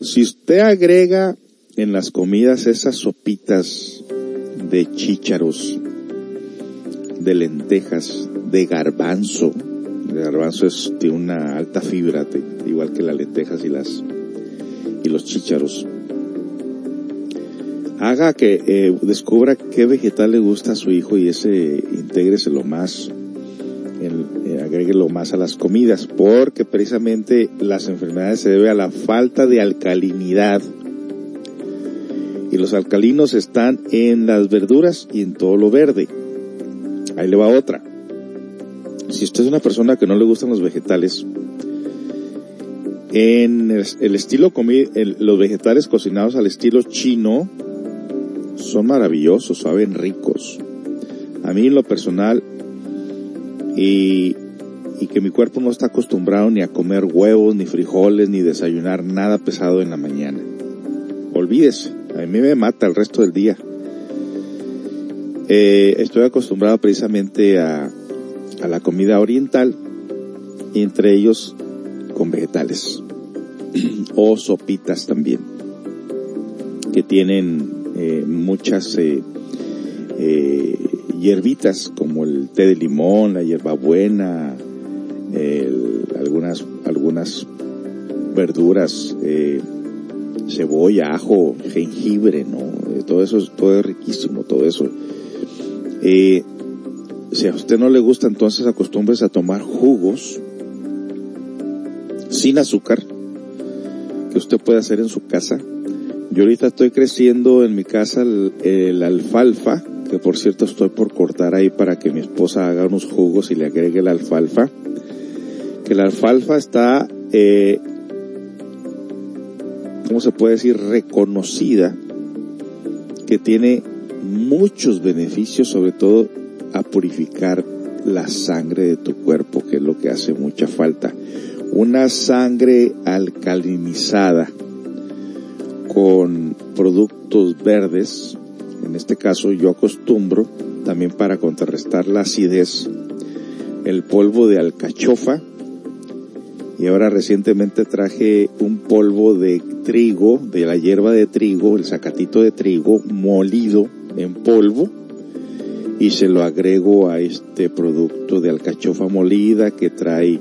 A: Si usted agrega en las comidas esas sopitas de chícharos, de lentejas, de garbanzo, el garbanzo es de una alta fibra, igual que las lentejas y las y los chícharos haga que eh, descubra qué vegetal le gusta a su hijo y ese lo más, eh, agréguelo más a las comidas, porque precisamente las enfermedades se deben a la falta de alcalinidad. Y los alcalinos están en las verduras y en todo lo verde. Ahí le va otra. Si usted es una persona que no le gustan los vegetales, en el, estilo los vegetales cocinados al estilo chino, son maravillosos, saben ricos. A mí en lo personal, y, que mi cuerpo no está acostumbrado ni a comer huevos, ni frijoles, ni desayunar nada pesado en la mañana. Olvídese, a mí me mata el resto del día. Eh, estoy acostumbrado precisamente a, a la comida oriental, y entre ellos con vegetales [clears throat] o sopitas también, que tienen eh, muchas eh, eh, hierbitas como el té de limón, la hierbabuena, algunas algunas verduras, eh, cebolla, ajo, jengibre, ¿no? Eh, todo eso, todo es riquísimo, todo eso. si a usted no le gusta, entonces acostúmbrese a tomar jugos sin azúcar que usted puede hacer en su casa yo ahorita estoy creciendo en mi casa el, alfalfa, que por cierto estoy por cortar ahí para que mi esposa haga unos jugos y le agregue la alfalfa. Que la alfalfa está, eh, ¿cómo se puede decir? Reconocida, que tiene muchos beneficios, sobre todo a purificar la sangre de tu cuerpo, que es lo que hace mucha falta. una sangre alcalinizada con productos verdes. En este caso yo acostumbro también para contrarrestar la acidez el polvo de alcachofa y ahora recientemente traje un polvo de trigo, de la hierba de trigo, el sacatito de trigo molido en polvo y se lo agrego a este producto de alcachofa molida que trae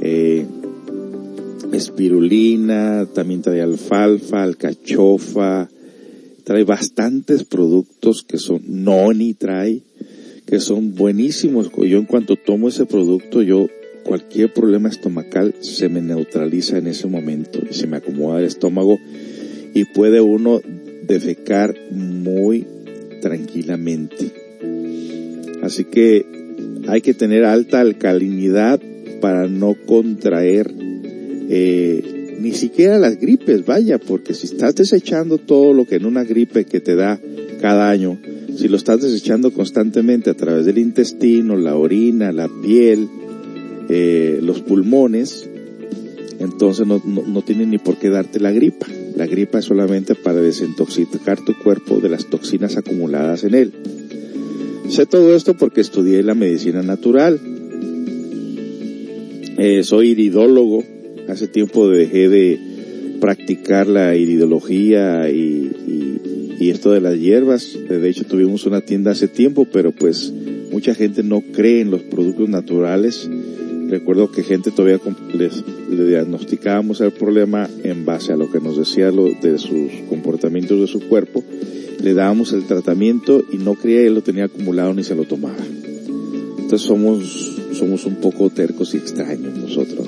A: eh, espirulina, también trae alfalfa, alcachofa, trae bastantes productos que son noni trae, que son buenísimos. Yo en cuanto tomo ese producto, yo cualquier problema estomacal se me neutraliza en ese momento y se me acomoda el estómago y puede uno defecar muy tranquilamente. Así que hay que tener alta alcalinidad para no contraer eh, ni siquiera las gripes, vaya, porque si estás desechando todo lo que en una gripe que te da cada año, si lo estás desechando constantemente a través del intestino, la orina, la piel, eh, los pulmones, entonces no, no, tiene ni por qué darte la gripa. La gripa es solamente para desintoxicar tu cuerpo de las toxinas acumuladas en él. Sé todo esto porque estudié la medicina natural. Eh, soy iridólogo. Hace tiempo dejé de practicar la iridología y, y esto de las hierbas. De hecho tuvimos una tienda hace tiempo, pero pues mucha gente no cree en los productos naturales recuerdo que gente todavía le diagnosticábamos el problema en base a lo que nos decía lo, de sus comportamientos de su cuerpo, le dábamos el tratamiento y no creía que lo tenía acumulado ni se lo tomaba. Entonces somos, somos un poco tercos y extraños nosotros, ¿no?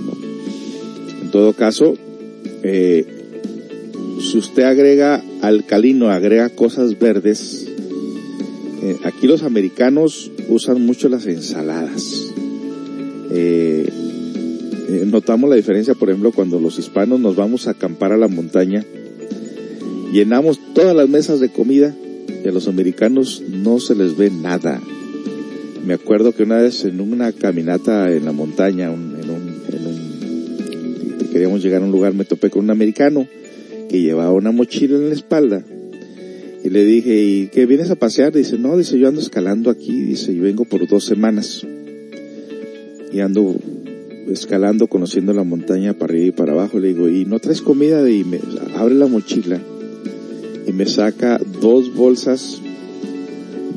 A: En todo caso, eh, si usted agrega alcalino, agrega cosas verdes, eh, aquí los americanos usan mucho las ensaladas eh, notamos la diferencia, por ejemplo, cuando los hispanos nos vamos a acampar a la montaña, llenamos todas las mesas de comida y a los americanos no se les ve nada. Me acuerdo que una vez en una caminata en la montaña, un, queríamos llegar a un lugar, me topé con un americano que llevaba una mochila en la espalda y le dije, ¿y qué vienes a pasear? Dice, no, dice, yo ando escalando aquí, dice, yo vengo por dos semanas y ando escalando, conociendo la montaña para arriba y para abajo. Le digo, ¿y no traes comida? Y me abre la mochila y me saca dos bolsas,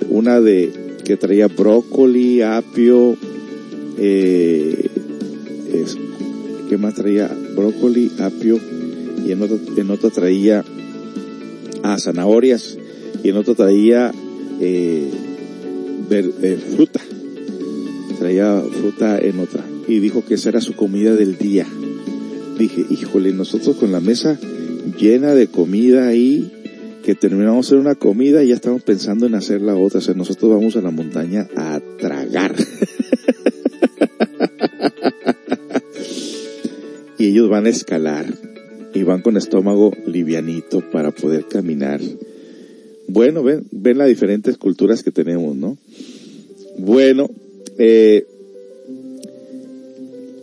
A: una de que traía brócoli, apio, eh, ¿qué más traía? Brócoli, apio, y en otra, en otra traía ah, zanahorias, y en otra traía eh, eh fruta traía fruta en otra y dijo que esa era su comida del día. Dije, híjole, nosotros con la mesa llena de comida ahí, que terminamos hacer una comida y ya estamos pensando en hacer la otra. O sea, nosotros vamos a la montaña a tragar. [laughs] y ellos van a escalar y van con estómago livianito para poder caminar. Bueno, ven, ven las diferentes culturas que tenemos, ¿no? Bueno, eh,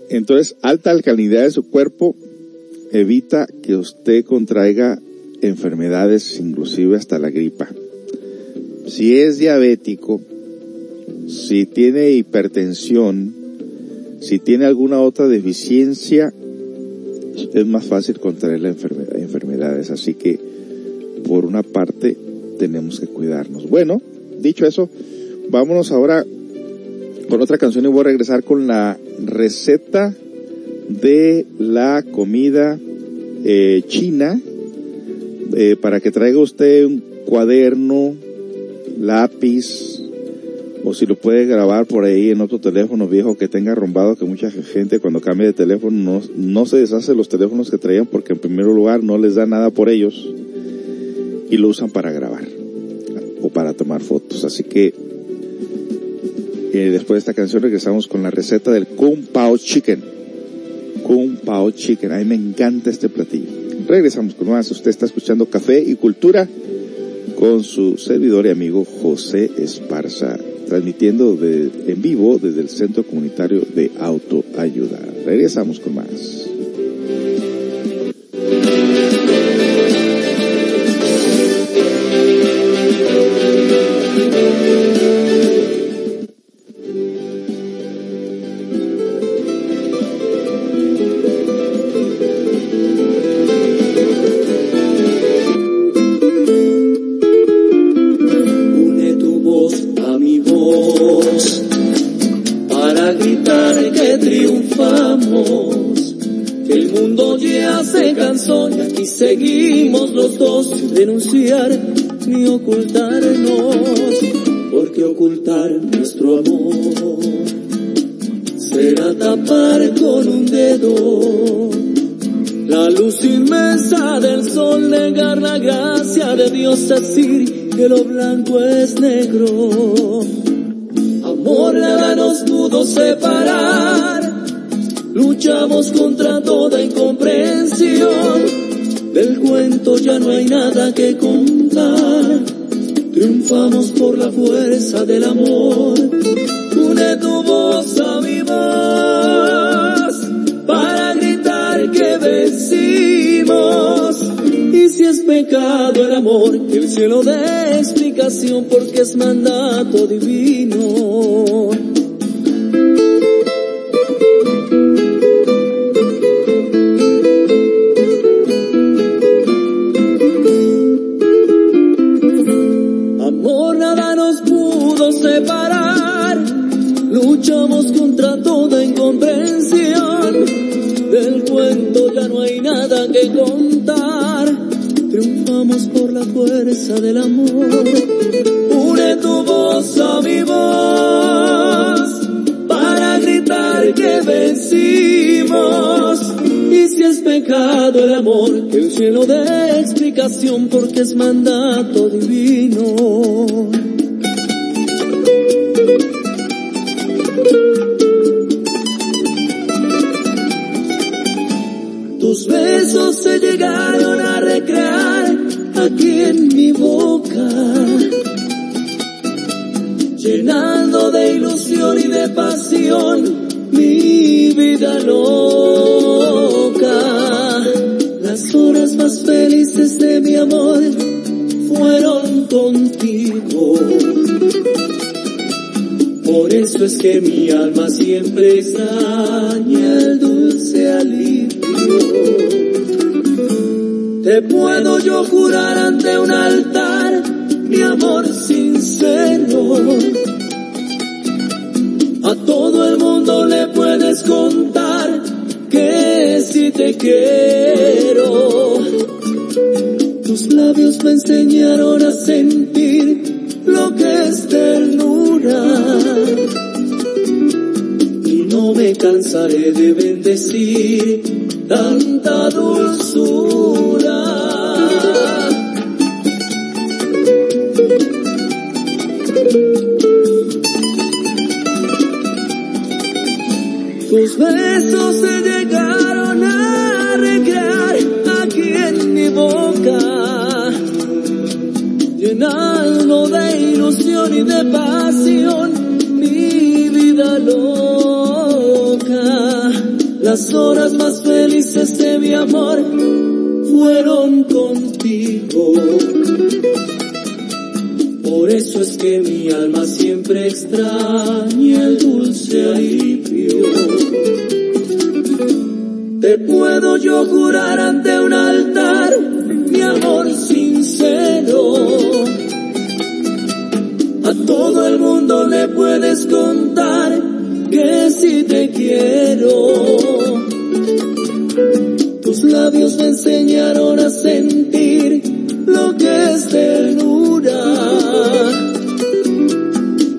A: entonces, alta alcalinidad de su cuerpo evita que usted contraiga enfermedades, inclusive hasta la gripa. Si es diabético, si tiene hipertensión, si tiene alguna otra deficiencia, es más fácil contraer la enfermedad, enfermedades. Así que, por una parte, tenemos que cuidarnos. Bueno, dicho eso, vámonos ahora con otra canción y voy a regresar con la receta de la comida eh, china eh, para que traiga usted un cuaderno, lápiz o si lo puede grabar por ahí en otro teléfono viejo que tenga arrumbado que mucha gente cuando cambia de teléfono no, no se deshace los teléfonos que traían porque en primer lugar no les da nada por ellos y lo usan para grabar o para tomar fotos. Así que después de esta canción regresamos con la receta del Kung Pao Chicken. Kung Pao Chicken. A mí me encanta este platillo. Regresamos con más. Usted está escuchando Café y Cultura con su servidor y amigo José Esparza
D: transmitiendo de, en vivo desde el Centro Comunitario de Autoayuda. Regresamos con más.
A: denunciar ni
D: ocultarnos, porque ocultar nuestro amor será tapar con un dedo la luz inmensa del sol, negar la gracia
A: de Dios, decir que lo blanco es negro. cielo de
D: A todo el mundo le puedes contar que si te quiero. Tus labios me enseñaron a sentir lo que es ternura.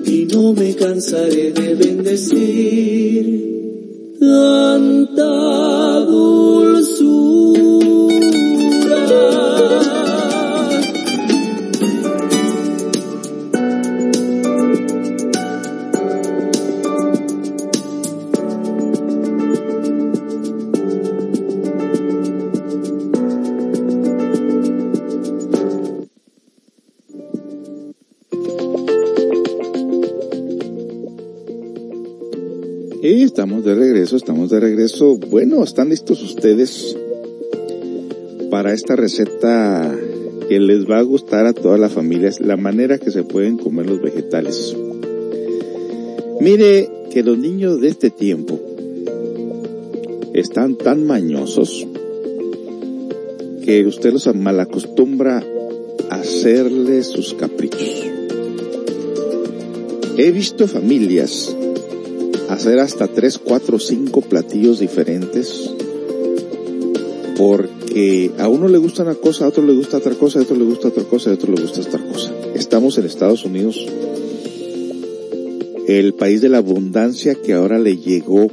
D: Y no me cansaré de bendecir tanta
A: regreso. Bueno, ¿están listos ustedes para esta receta que les va a gustar a todas las familias? La manera que se pueden comer los vegetales. Mire que los niños de este tiempo están tan mañosos que usted los malacostumbra a hacerle sus caprichos. He visto familias hacer hasta tres, cuatro, cinco platillos diferentes porque a uno le gusta una cosa, a otro le gusta otra cosa, a otro le gusta otra cosa, a otro le gusta otra cosa. Estamos en Estados Unidos, el país de la abundancia que ahora le llegó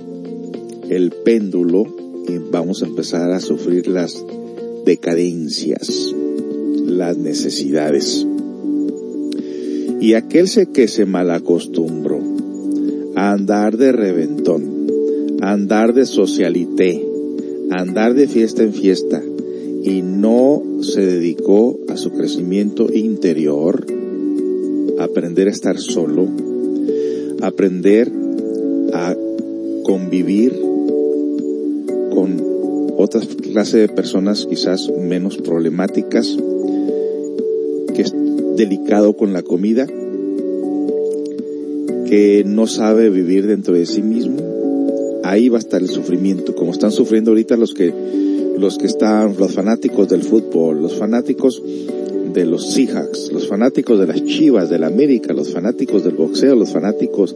A: el péndulo y vamos a empezar a sufrir las decadencias, las necesidades. Y aquel que se malacostumbró andar de reventón, andar de socialité, andar de fiesta en fiesta y no se dedicó a su crecimiento interior, aprender a estar solo, aprender a convivir con otras clase de personas quizás menos problemáticas, que es delicado con la comida, que no sabe vivir dentro de sí mismo, ahí va a estar el sufrimiento, como están sufriendo ahorita los que, los que están, los fanáticos del fútbol, los fanáticos de los Seahawks, los fanáticos de las Chivas, de la América, los fanáticos del boxeo, los fanáticos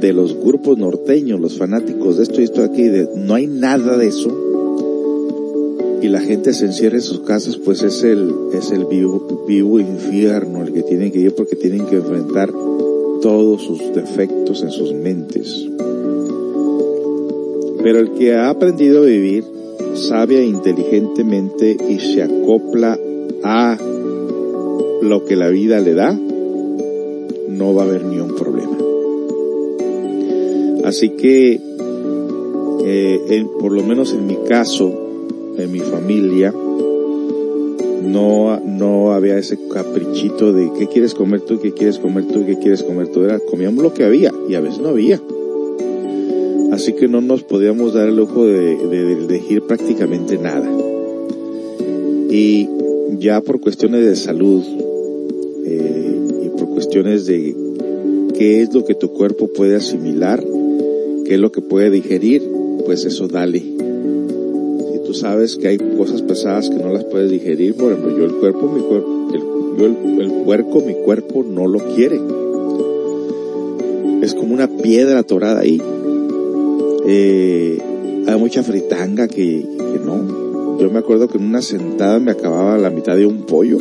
A: de los grupos norteños, los fanáticos de esto y esto aquí, de, no hay nada de eso. Y la gente se encierra en sus casas, pues es el, es el vivo, vivo infierno el que tienen que ir porque tienen que enfrentar todos sus defectos en sus mentes. Pero el que ha aprendido a vivir sabia e inteligentemente y se acopla a lo que la vida le da, no va a haber ni un problema. Así que, eh, por lo menos en mi caso, en mi familia, no, no había ese caprichito de qué quieres comer tú, qué quieres comer tú, qué quieres comer tú. Era, comíamos lo que había y a veces no había. Así que no nos podíamos dar el lujo de, de, elegir prácticamente nada. Y ya por cuestiones de salud eh, y por cuestiones de qué es lo que tu cuerpo puede asimilar, qué es lo que puede digerir, pues eso dale tú sabes que hay cosas pesadas que no las puedes digerir, por ejemplo, yo el cuerpo, mi cuerpo, el, yo el, el puerco, mi cuerpo no lo quiere. Es como una piedra atorada ahí. Eh, hay mucha fritanga que, no. Yo me acuerdo que en una sentada me acababa la mitad de un pollo.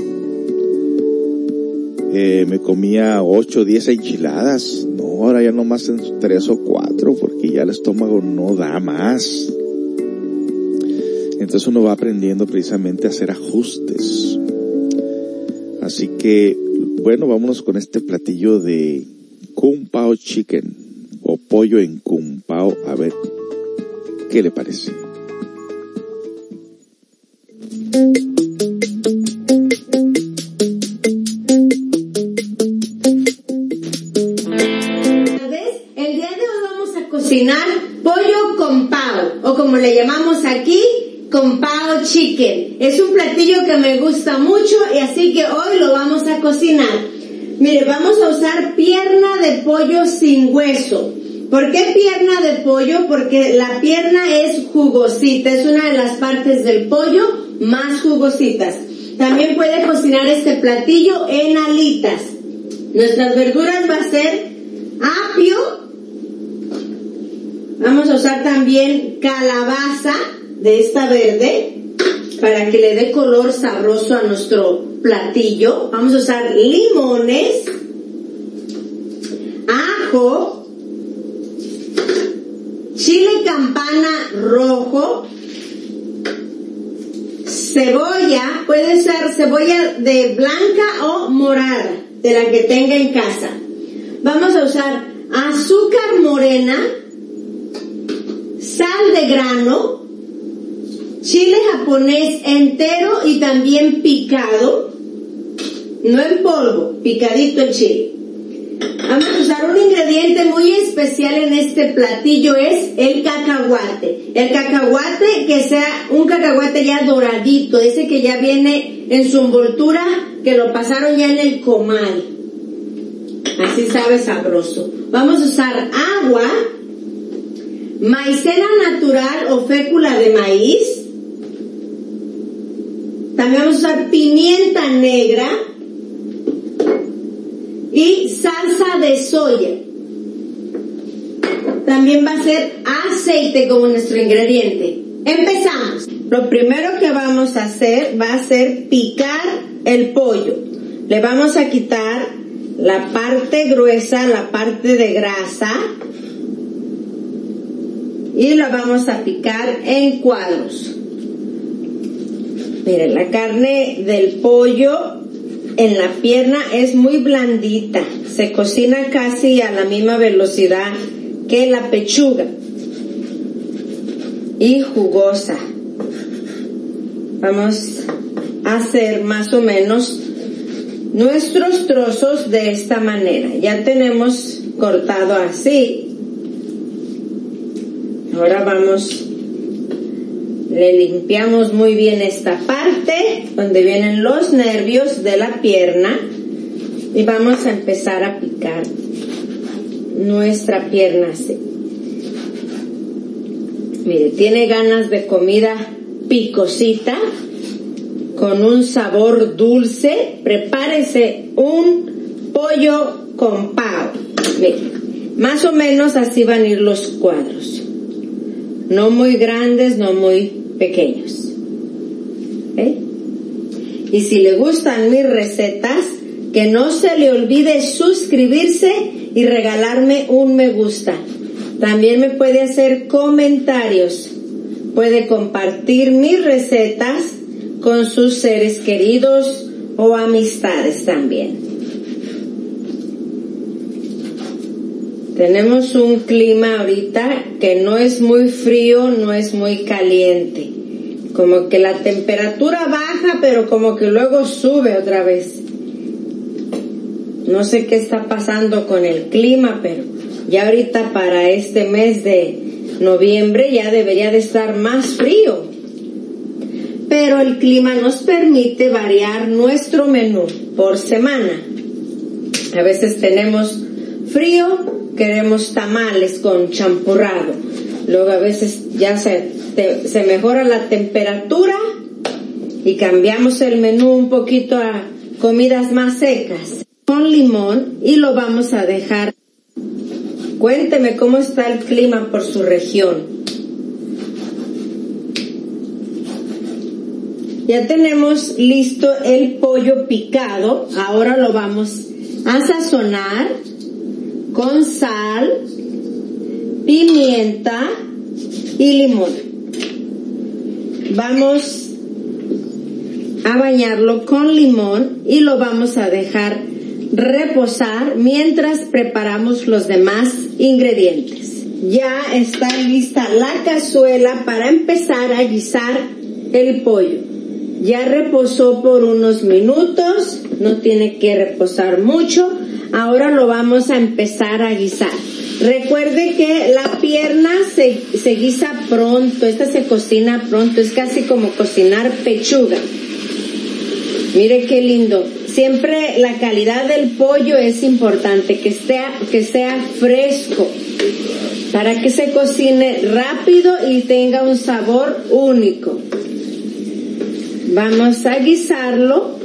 A: Eh, me comía ocho o diez enchiladas. No, ahora ya no más en tres o cuatro porque ya el estómago no da más. Entonces uno va aprendiendo precisamente a hacer ajustes. Así que, bueno, vámonos con este platillo de Kung Pao Chicken o pollo en Kung Pao. A ver, ¿qué le parece?
E: Cocinar pollo con pao, o como le llamamos aquí, con pao chicken. Es un platillo que me gusta mucho y así que hoy lo vamos a cocinar. Mire, vamos a usar pierna de pollo sin hueso. ¿Por qué pierna de pollo? Porque la pierna es jugosita, es una de las partes del pollo más jugositas. También puede cocinar este platillo en alitas. Nuestras verduras va a ser apio. Vamos a usar también calabaza, de esta verde para que le dé color sabroso a nuestro platillo. Vamos a usar limones, ajo, chile campana rojo, cebolla, puede ser cebolla de blanca o morada, de la que tenga en casa. Vamos a usar azúcar morena, sal de grano, chile japonés entero y también picado, no en polvo, picadito el chile. Vamos a usar un ingrediente muy especial en este platillo es el cacahuate. El cacahuate que sea un cacahuate ya doradito, ese que ya viene en su envoltura, que lo pasaron ya en el comal. Así sabe sabroso. Vamos a usar agua, maicena natural o fécula de maíz. También vamos a usar pimienta negra y salsa de soya. También va a ser aceite como nuestro ingrediente. Empezamos. Lo primero que vamos a hacer va a ser picar el pollo. Le vamos a quitar la parte gruesa, la parte de grasa y la vamos a picar en cuadros. Miren, la carne del pollo en la pierna es muy blandita, se cocina casi a la misma velocidad que la pechuga y jugosa. Vamos a hacer más o menos nuestros trozos de esta manera. Ya tenemos cortado así. Ahora vamos, le limpiamos muy bien esta parte donde vienen los nervios de la pierna y vamos a empezar a picar nuestra pierna así. Mire, tiene ganas de comida picosita, con un sabor dulce, prepárese un pollo con pavo. Mire, más o menos así van a ir los cuadros. No muy grandes, no muy pequeños. ¿Eh? Y si le gustan mis recetas, que no se le olvide suscribirse y regalarme un me gusta. También me puede hacer comentarios. Puede compartir mis recetas con sus seres queridos o amistades también. Tenemos un clima ahorita que no es muy frío, no es muy caliente. Como que la temperatura baja, pero como que luego sube otra vez. No sé qué está pasando con el clima, pero ya ahorita para este mes de noviembre ya debería de estar más frío. Pero el clima nos permite variar nuestro menú por semana. A veces tenemos frío, queremos tamales con champurrado. Luego a veces ya se, se mejora la temperatura y cambiamos el menú un poquito a comidas más secas con limón y lo vamos a dejar. Cuénteme cómo está el clima por su región. Ya tenemos listo el pollo picado. Ahora lo vamos a sazonar con sal, pimienta y limón. Vamos a bañarlo con limón y lo vamos a dejar reposar mientras preparamos los demás ingredientes. Ya está lista la cazuela para empezar a guisar el pollo. Ya reposó por unos minutos, no tiene que reposar mucho Ahora lo vamos a empezar a guisar. Recuerde que la pierna se, se guisa pronto, esta se cocina pronto, es casi como cocinar pechuga. Mire qué lindo. Siempre la calidad del pollo es importante, que sea, que sea fresco, para que se cocine rápido y tenga un sabor único. Vamos a guisarlo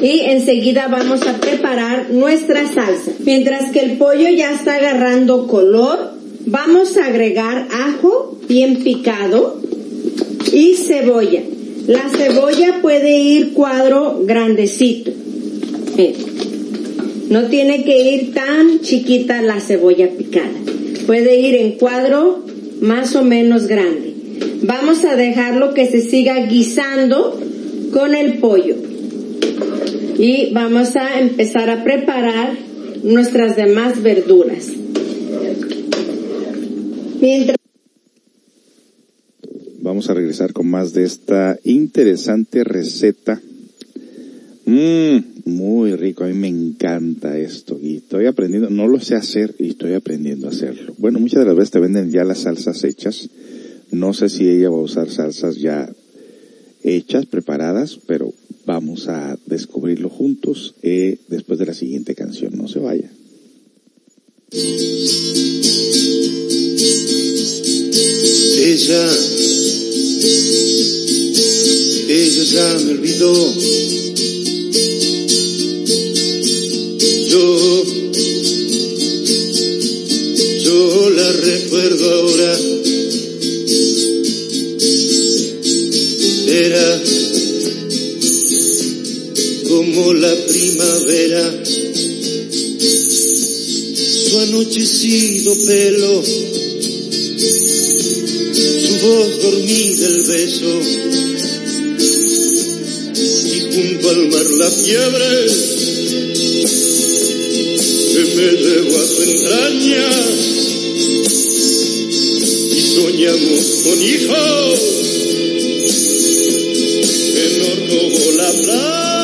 E: y enseguida vamos a preparar nuestra salsa. Mientras que el pollo ya está agarrando color, vamos a agregar ajo bien picado y cebolla. La cebolla puede ir cuadro grandecito. No tiene que ir tan chiquita la cebolla picada. Puede ir en cuadro más o menos grande. Vamos a dejarlo que se siga guisando con el pollo y vamos a empezar a preparar nuestras demás verduras.
A: Vamos a regresar con más de esta interesante receta. Mmm, Muy rico, a mí me encanta esto y estoy aprendiendo, no lo sé hacer y estoy aprendiendo a hacerlo. Bueno, muchas de las veces te venden ya las salsas hechas. No sé si ella va a usar salsas ya hechas, preparadas, pero vamos a descubrirlo juntos eh, después de la siguiente canción. No se vaya.
B: Ella, ella ya me olvidó. Yo, yo la recuerdo ahora. Primavera, su anochecido pelo voz dormida el beso. Y junto al mar la fiebre que me llevó a su entraña. Y soñamos con hijos que nos robó la plata.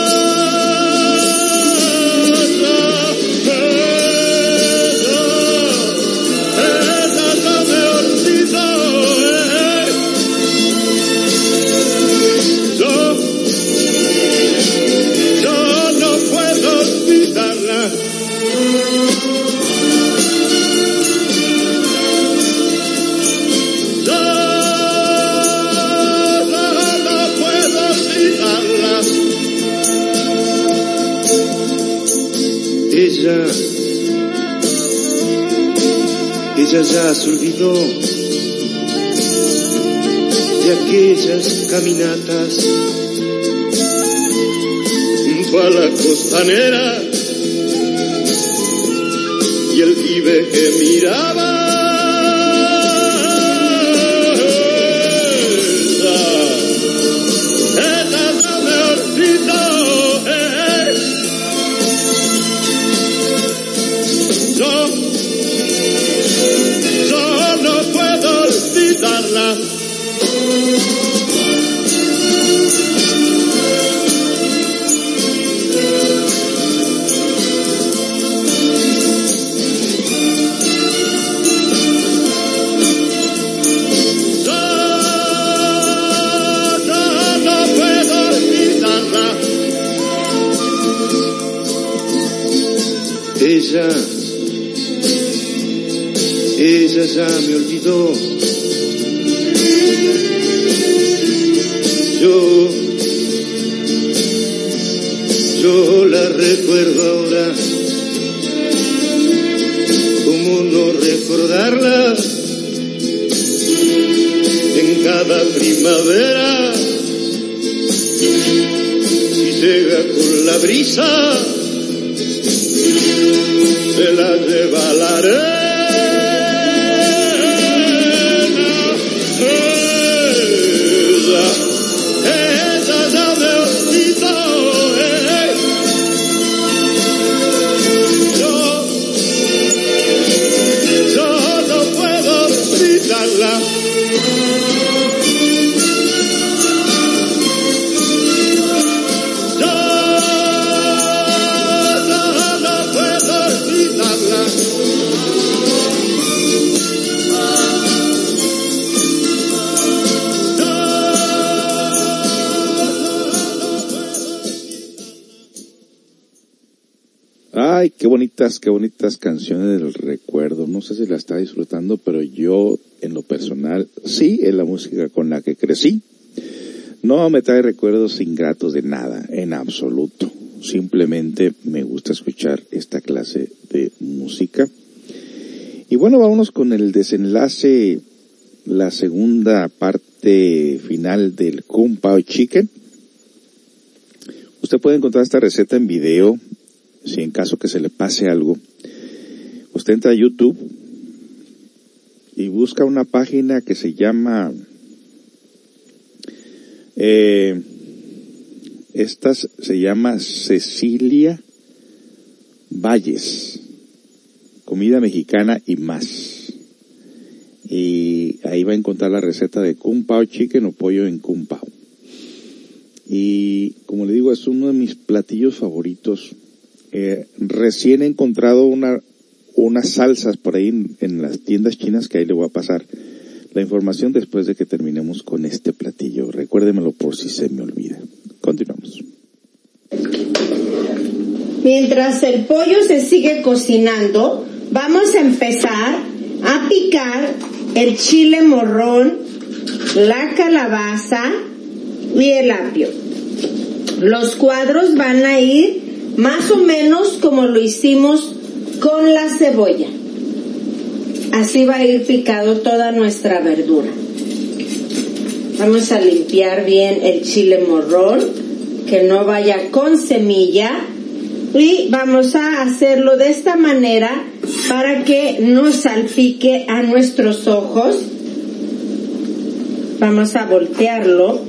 B: Ya se olvidó. De aquellas caminatas. Junto a la costanera. Y el vive que miraba ya me olvidó. Yo, yo la recuerdo ahora. ¿Cómo no recordarla? En cada primavera, si llega con la brisa se la lleva la.
A: Bonitas, qué bonitas canciones del recuerdo. No sé si la está disfrutando, pero yo, en lo personal, sí, es la música con la que crecí. No me trae recuerdos ingratos de nada, en absoluto. Simplemente me gusta escuchar esta clase de música. Y bueno, vámonos con el desenlace, la segunda parte final del Kung Pao Chicken. Usted puede encontrar esta receta en video si en caso que se le pase algo, usted entra a YouTube y busca una página que se llama, eh, esta se llama Cecilia Valles, comida mexicana y más. Y ahí va a encontrar la receta de Kung Pao Chicken o pollo en Kung Pao. y como le digo, es uno de mis platillos favoritos. Eh, recién he encontrado una, unas salsas por ahí en, las tiendas chinas que ahí le voy a pasar la información después de que terminemos con este platillo. Recuérdemelo por si se me olvida. Continuamos.
E: Mientras el pollo se sigue cocinando, vamos a empezar a picar el chile morrón, la calabaza y el apio. Los cuadros van a ir más o menos como lo hicimos con la cebolla. Así va a ir picado toda nuestra verdura. Vamos a limpiar bien el chile morrón, que no vaya con semilla. Y vamos a hacerlo de esta manera para que no salpique a nuestros ojos. Vamos a voltearlo,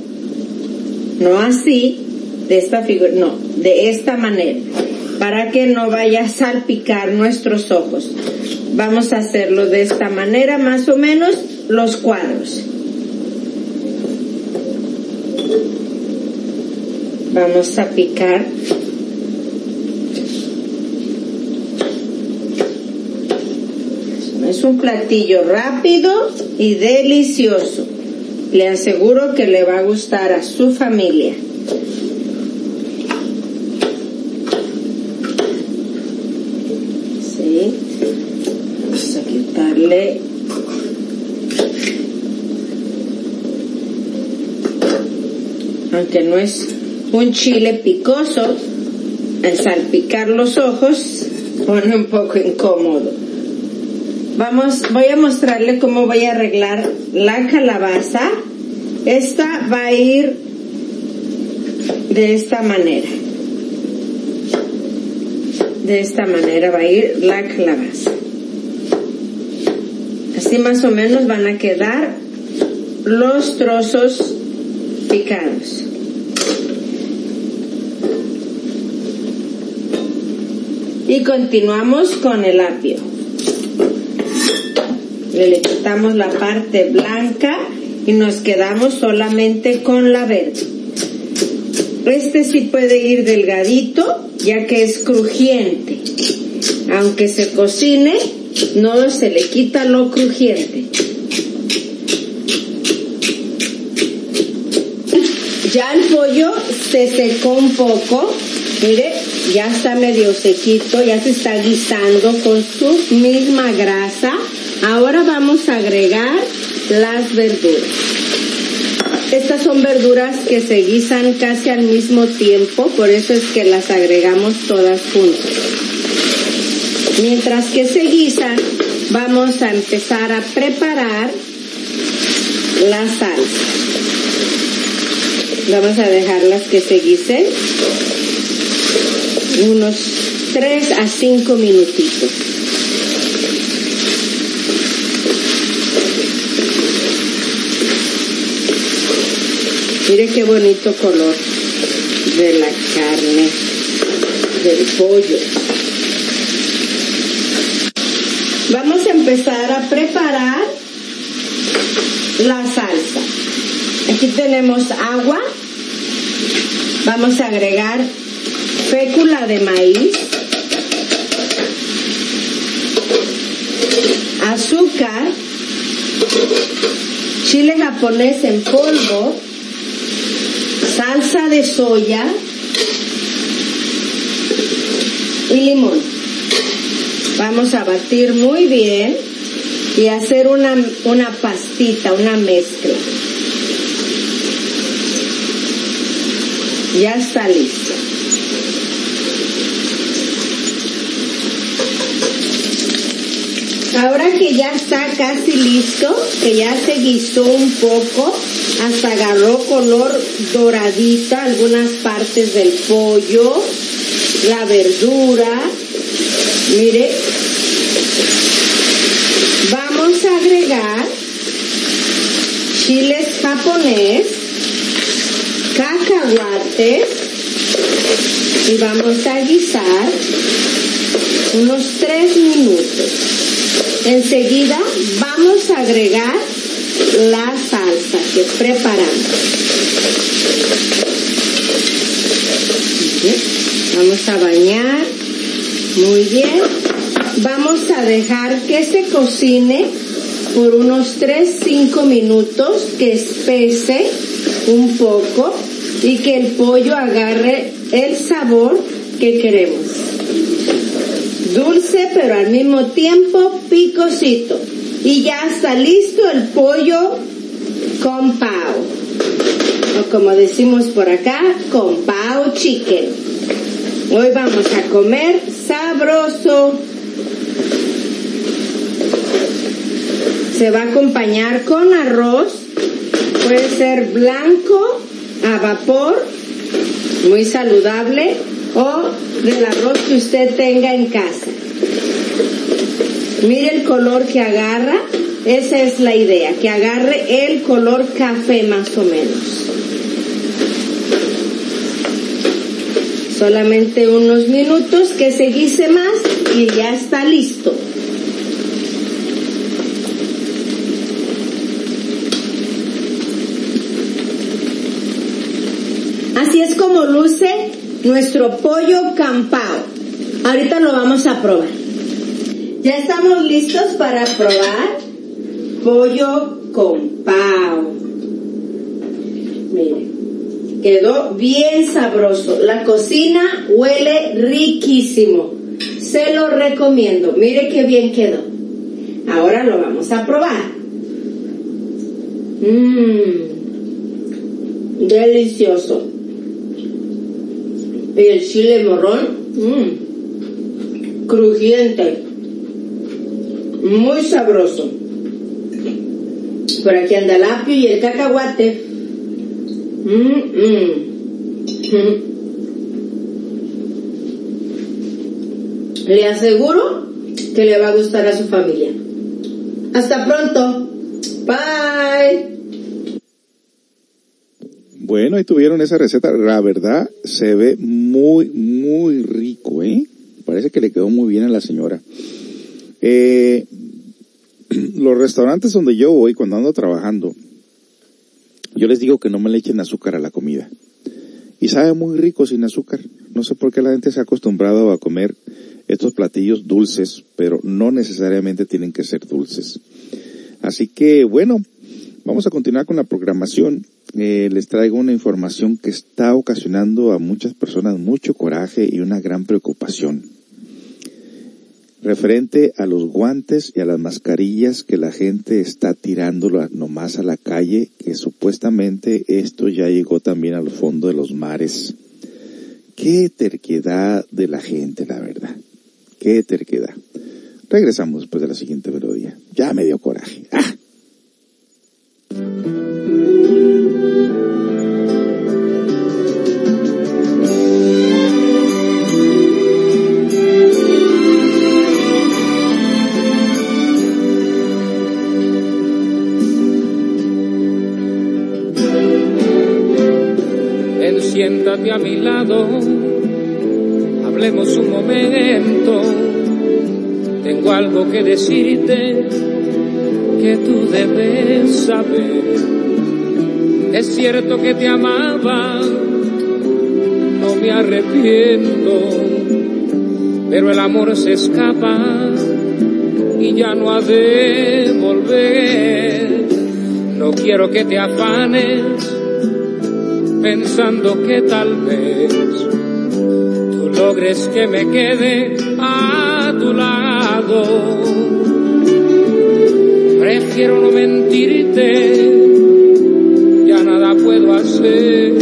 E: no así, de esta figura, no, de esta manera, para que no vaya a salpicar nuestros ojos. Vamos a hacerlo de esta manera, más o menos, los cuadros. Vamos a picar Es un platillo rápido y delicioso. Le aseguro que le va a gustar a su familia. Sí. Vamos a aunque no es un chile picoso, al salpicar los ojos pone un poco incómodo. Vamos, voy a mostrarle cómo voy a arreglar la calabaza. Esta va a ir de esta manera. De esta manera va a ir la calabaza. Así más o menos van a quedar los trozos picados. Y continuamos con el apio le quitamos la parte blanca y nos quedamos solamente con la verde. Este sí puede ir delgadito ya que es crujiente. Aunque se cocine, no se le quita lo crujiente. Ya el pollo se secó un poco, mire, ya está medio sequito, ya se está guisando con su misma grasa Ahora vamos a agregar las verduras. Estas son verduras que se guisan casi al mismo tiempo, por eso es que las agregamos todas juntas. Mientras que se guisan, vamos a empezar a preparar la salsa. Vamos a dejarlas que se guisen unos 3 a 5 minutitos. Mire qué bonito color de la carne, del pollo. Vamos a empezar a preparar la salsa. Aquí tenemos agua. Vamos a agregar fécula de maíz, azúcar, chile japonés en polvo, salsa de soya y limón. Vamos a batir muy bien y hacer una, una pastita, una mezcla. Ya está listo. Ahora que ya está casi listo, que ya se guisó un poco, hasta agarró color doradita algunas partes del pollo, la verdura. Mire, vamos a agregar chiles japonés, cacahuates y vamos a guisar unos tres minutos. Enseguida vamos a agregar la salsa que preparamos. Vamos a bañar. Muy bien. Vamos a dejar que se cocine por unos 3-5 minutos, que espese un poco y que el pollo agarre el sabor que queremos. Dulce, pero al mismo tiempo picosito. Y ya está listo el pollo con pao. O como decimos por acá, con pao chicken. Hoy vamos a comer sabroso. Se va a acompañar con arroz. Puede ser blanco, a vapor, muy saludable, o del arroz que usted tenga en casa. Mire el color que agarra, esa es la idea, que agarre el color café más o menos. Solamente unos minutos que se guise más y ya está listo. Así es como luce nuestro pollo campao. Ahorita lo vamos a probar. Ya estamos listos para probar pollo compao. Mire, quedó bien sabroso. La cocina huele riquísimo. Se lo recomiendo. Mire qué bien quedó. Ahora lo vamos a probar. Mmm, delicioso. Y el chile morrón, mmm, crujiente, muy sabroso. Por aquí anda el apio y el cacahuate. Mmm, Le aseguro que le va a gustar a su familia. Hasta pronto. Bye.
A: Bueno, ahí tuvieron esa receta. La verdad, se ve muy, muy rico, ¿eh? Parece que le quedó muy bien a la señora. Eh, [clears throat] los restaurantes donde yo voy cuando ando trabajando, yo les digo que no me le echen azúcar a la comida. Y sabe muy rico sin azúcar. No sé por qué la gente se ha acostumbrado a comer estos platillos dulces, pero no necesariamente tienen que ser dulces. Así que, bueno, vamos a continuar con la programación. Eh, les traigo una información que está ocasionando a muchas personas mucho coraje y una gran preocupación. Referente a los guantes y a las mascarillas que la gente está tirando nomás a la calle, que supuestamente esto ya llegó también al fondo de los mares. Qué terquedad de la gente, la verdad. Qué terquedad. Regresamos después de la siguiente melodía. Ya me dio coraje. ¡Ah!
F: Siéntate a mi lado, hablemos un momento. Tengo algo que decirte que tú debes saber. Es cierto que te amaba, no me arrepiento, pero el amor se escapa y ya no ha de volver. No quiero que te afanes pensando que tal vez tú logres que me quede a tu lado. Prefiero no mentirte, ya nada puedo hacer.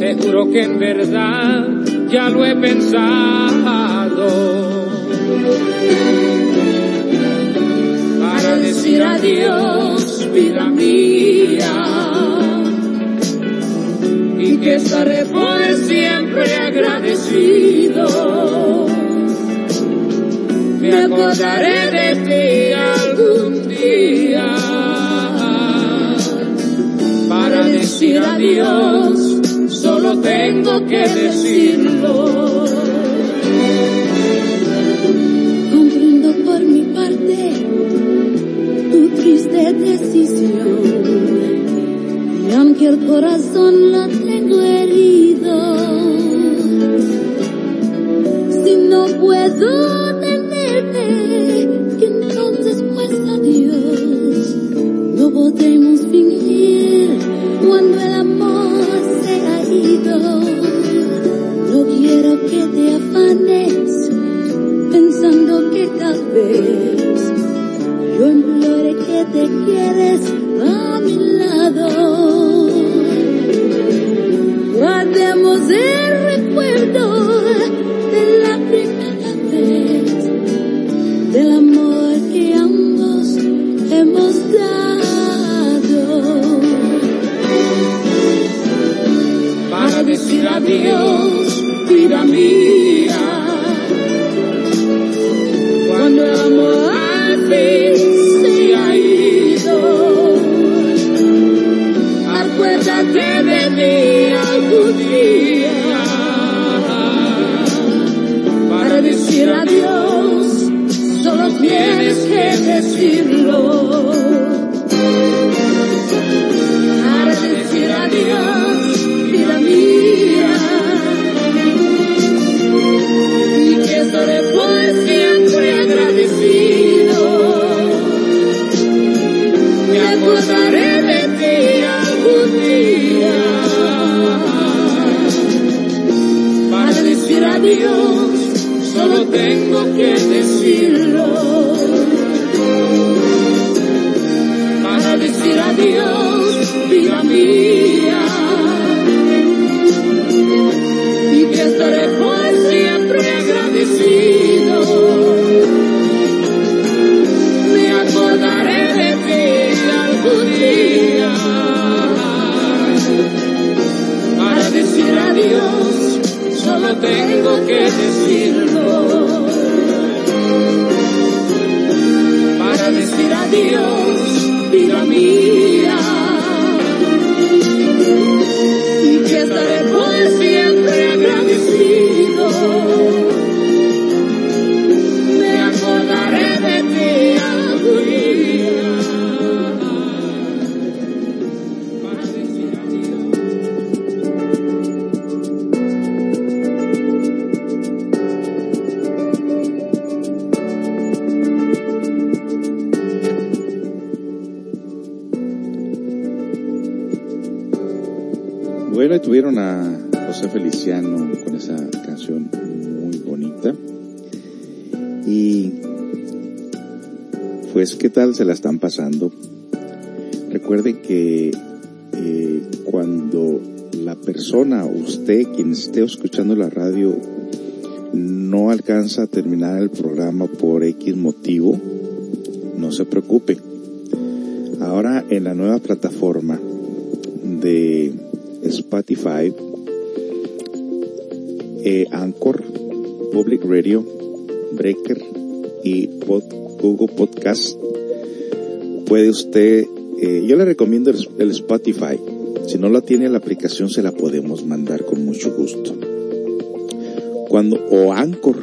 F: Te juro que en verdad ya lo he pensado. Para decir adiós, vida mía y que estaré por siempre agradecido me acordaré de ti algún día. Para decir adiós solo tengo que decirlo.
G: Comprendo por mi parte tu triste decisión. Y aunque el corazón lo tengo herido
A: si no puedo escuchando la radio, no alcanza a terminar el programa por X motivo, no se preocupe. Ahora en la nueva plataforma de Spotify, eh, Anchor, Public Radio, Breaker y Google Podcast, puede usted, eh, yo le recomiendo el Spotify. Si no la tiene la aplicación se la podemos mandar con mucho gusto. Cuando, o Anchor.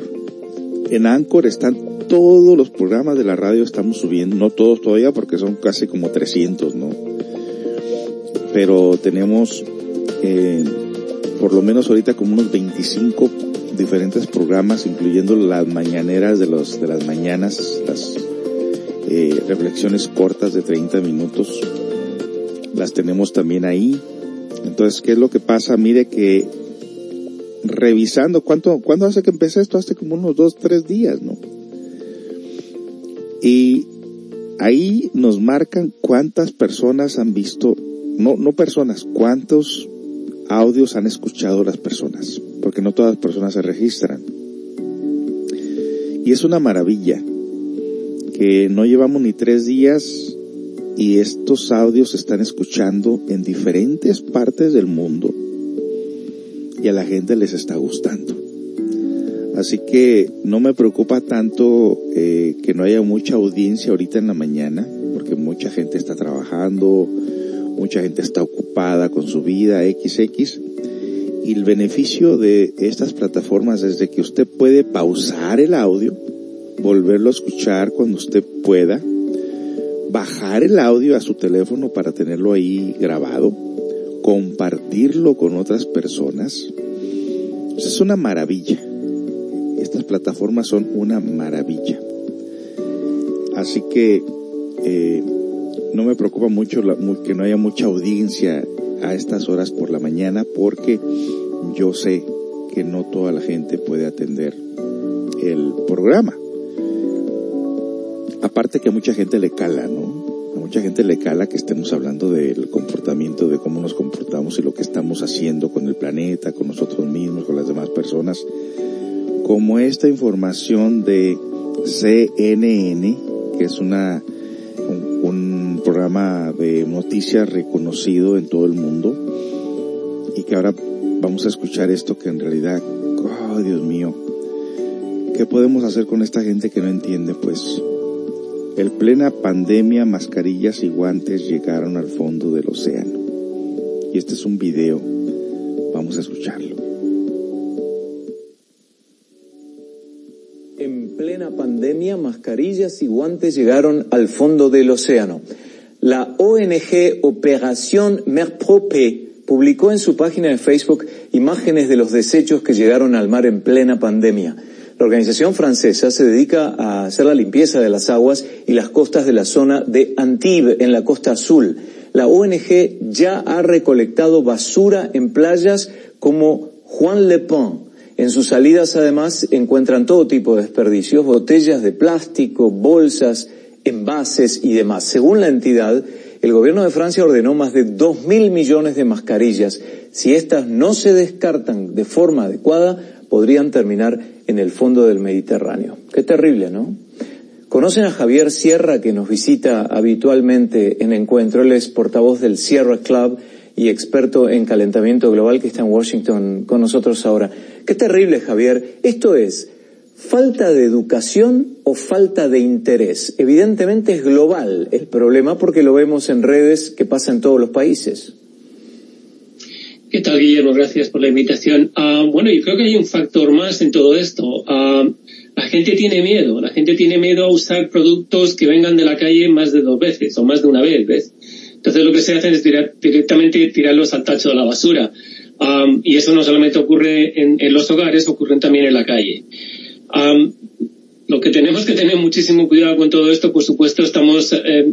A: En Anchor están todos los programas de la radio estamos subiendo, no todos todavía porque son casi como 300, ¿no? Pero tenemos eh, por lo menos ahorita como unos 25 diferentes programas, incluyendo las mañaneras de los de las mañanas, las eh, reflexiones cortas de 30 minutos, las tenemos también ahí. Entonces, ¿qué es lo que pasa? Mire que revisando, ¿cuánto, ¿cuándo hace que empecé esto? Hace como unos dos, tres días, ¿no? Y ahí nos marcan cuántas personas han visto, no, no personas, cuántos audios han escuchado las personas, porque no todas las personas se registran. Y es una maravilla que no llevamos ni tres días y estos audios se están escuchando en diferentes partes del mundo y a la gente les está gustando. Así que no me preocupa tanto eh, que no haya mucha audiencia ahorita en la mañana, porque mucha gente está trabajando, mucha gente está ocupada con su vida XX. Y el beneficio de estas plataformas es de que usted puede pausar el audio, volverlo a escuchar cuando usted pueda, bajar el audio a su teléfono para tenerlo ahí grabado, compartirlo con otras personas. Es una maravilla. Estas plataformas son una maravilla. Así que eh, no me preocupa mucho la, que no haya mucha audiencia a estas horas por la mañana porque yo sé que no toda la gente puede atender el programa. Aparte que a mucha gente le cala, ¿no? A mucha gente le cala que estemos hablando del comportamiento, de cómo nos comportamos y lo que estamos haciendo con el planeta, con nosotros mismos, con las demás personas. Como esta información de CNN, que es una, un, un programa de noticias reconocido en todo el mundo, y que ahora vamos a escuchar esto que en realidad, oh Dios mío, ¿qué podemos hacer con esta gente que no entiende? Pues, el plena pandemia, mascarillas y guantes llegaron al fondo del océano. Y este es un video, vamos a escucharlo.
H: En plena pandemia, mascarillas y guantes llegaron al fondo del océano. La ONG Operación Merprope publicó en su página de Facebook imágenes de los desechos que llegaron al mar en plena pandemia. La organización francesa se dedica a hacer la limpieza de las aguas y las costas de la zona de Antibes, en la costa azul. La ONG ya ha recolectado basura en playas como Juan Le Pen. En sus salidas además encuentran todo tipo de desperdicios, botellas de plástico, bolsas, envases y demás. Según la entidad, el gobierno de Francia ordenó más de dos mil millones de mascarillas. Si estas no se descartan de forma adecuada, podrían terminar en el fondo del Mediterráneo. Qué terrible, ¿no? Conocen a Javier Sierra, que nos visita habitualmente en encuentro. Él es portavoz del Sierra Club y experto en calentamiento global que está en Washington con nosotros ahora. Qué terrible, Javier. Esto es falta de educación o falta de interés. Evidentemente es global el problema porque lo vemos en redes que pasa en todos los países.
I: ¿Qué tal, Guillermo? Gracias por la invitación. Uh, bueno, yo creo que hay un factor más en todo esto. Uh, la gente tiene miedo. La gente tiene miedo a usar productos que vengan de la calle más de dos veces o más de una vez, ¿ves? Entonces lo que se hace es directamente tirarlos al tacho de la basura. Um, y eso no solamente ocurre en, los hogares, ocurre también en la calle. Lo que tenemos que tener muchísimo cuidado con todo esto, por supuesto, estamos eh,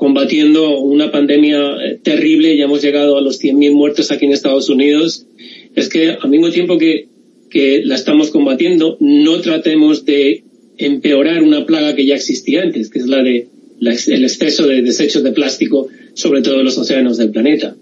I: combatiendo una pandemia eh, terrible, ya hemos llegado a los 100.000 muertos aquí en Estados Unidos, es que al mismo tiempo que, que la estamos combatiendo, no tratemos de empeorar una plaga que ya existía antes, que es la de la, el exceso de desechos de plástico, sobre todo en los océanos del planeta.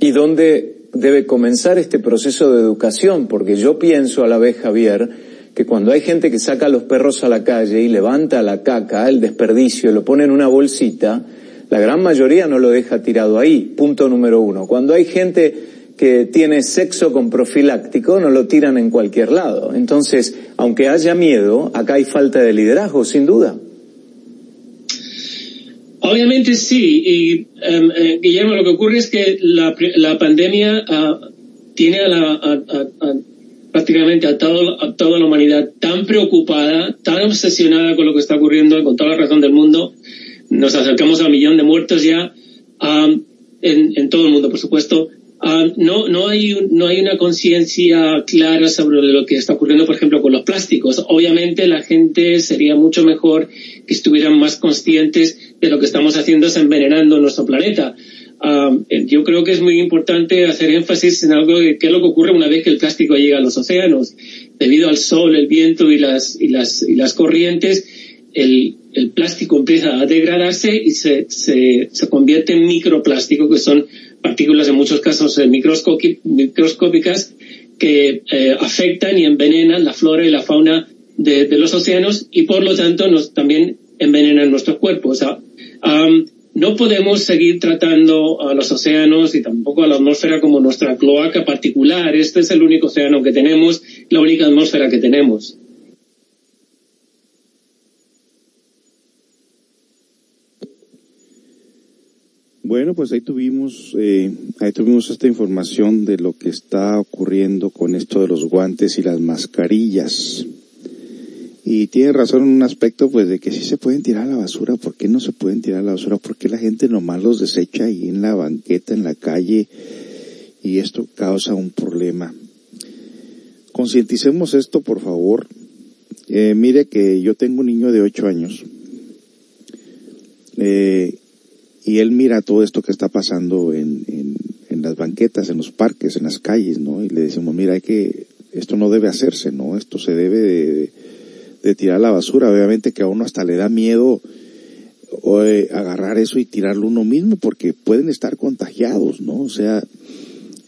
H: ¿Y dónde debe comenzar este proceso de educación? Porque yo pienso a la vez, Javier, que cuando hay gente que saca a los perros a la calle y levanta la caca, el desperdicio, lo pone en una bolsita, la gran mayoría no lo deja tirado ahí, punto número uno. Cuando hay gente que tiene sexo con profiláctico, no lo tiran en cualquier lado. Entonces, aunque haya miedo, acá hay falta de liderazgo, sin duda.
I: Obviamente sí, y um, Guillermo, lo que ocurre es que la, la pandemia uh, tiene a la, a, prácticamente a, todo, a toda la humanidad tan preocupada, tan obsesionada con lo que está ocurriendo, con toda la razón del mundo. Nos acercamos al millón de muertos ya um, en, todo el mundo, por supuesto. No, no, hay, no hay una conciencia clara sobre lo que está ocurriendo, por ejemplo, con los plásticos. Obviamente la gente sería mucho mejor que estuvieran más conscientes de lo que estamos haciendo es envenenando nuestro planeta. Um, yo creo que es muy importante hacer énfasis en algo de qué es lo que ocurre una vez que el plástico llega a los océanos. Debido al sol, el viento y las, y las, y las corrientes, el, el plástico empieza a degradarse y se, se, se convierte en microplástico, que son partículas en muchos casos eh, microscópicas que eh, afectan y envenenan la flora y la fauna de, de, los océanos y por lo tanto nos también envenenan nuestros cuerpos. Um, no podemos seguir tratando a los océanos y tampoco a la atmósfera como nuestra cloaca particular. Este es el único océano que tenemos, la única atmósfera que tenemos.
A: Bueno, pues ahí tuvimos, eh, ahí tuvimos esta información de lo que está ocurriendo con esto de los guantes y las mascarillas. Y tiene razón en un aspecto, pues, de que sí se pueden tirar a la basura. ¿Por qué no se pueden tirar a la basura? ¿Por qué la gente nomás los desecha ahí en la banqueta, en la calle? Y esto causa un problema. Concienticemos esto, por favor. Eh, mire que yo tengo un niño de ocho años. Eh, y él mira todo esto que está pasando en, las banquetas, en los parques, en las calles, ¿no? Y le decimos, mira, hay que, esto no debe hacerse, ¿no? Esto se debe de, de tirar a la basura. Obviamente que a uno hasta le da miedo o, eh, agarrar eso y tirarlo uno mismo porque pueden estar contagiados, ¿no? O sea,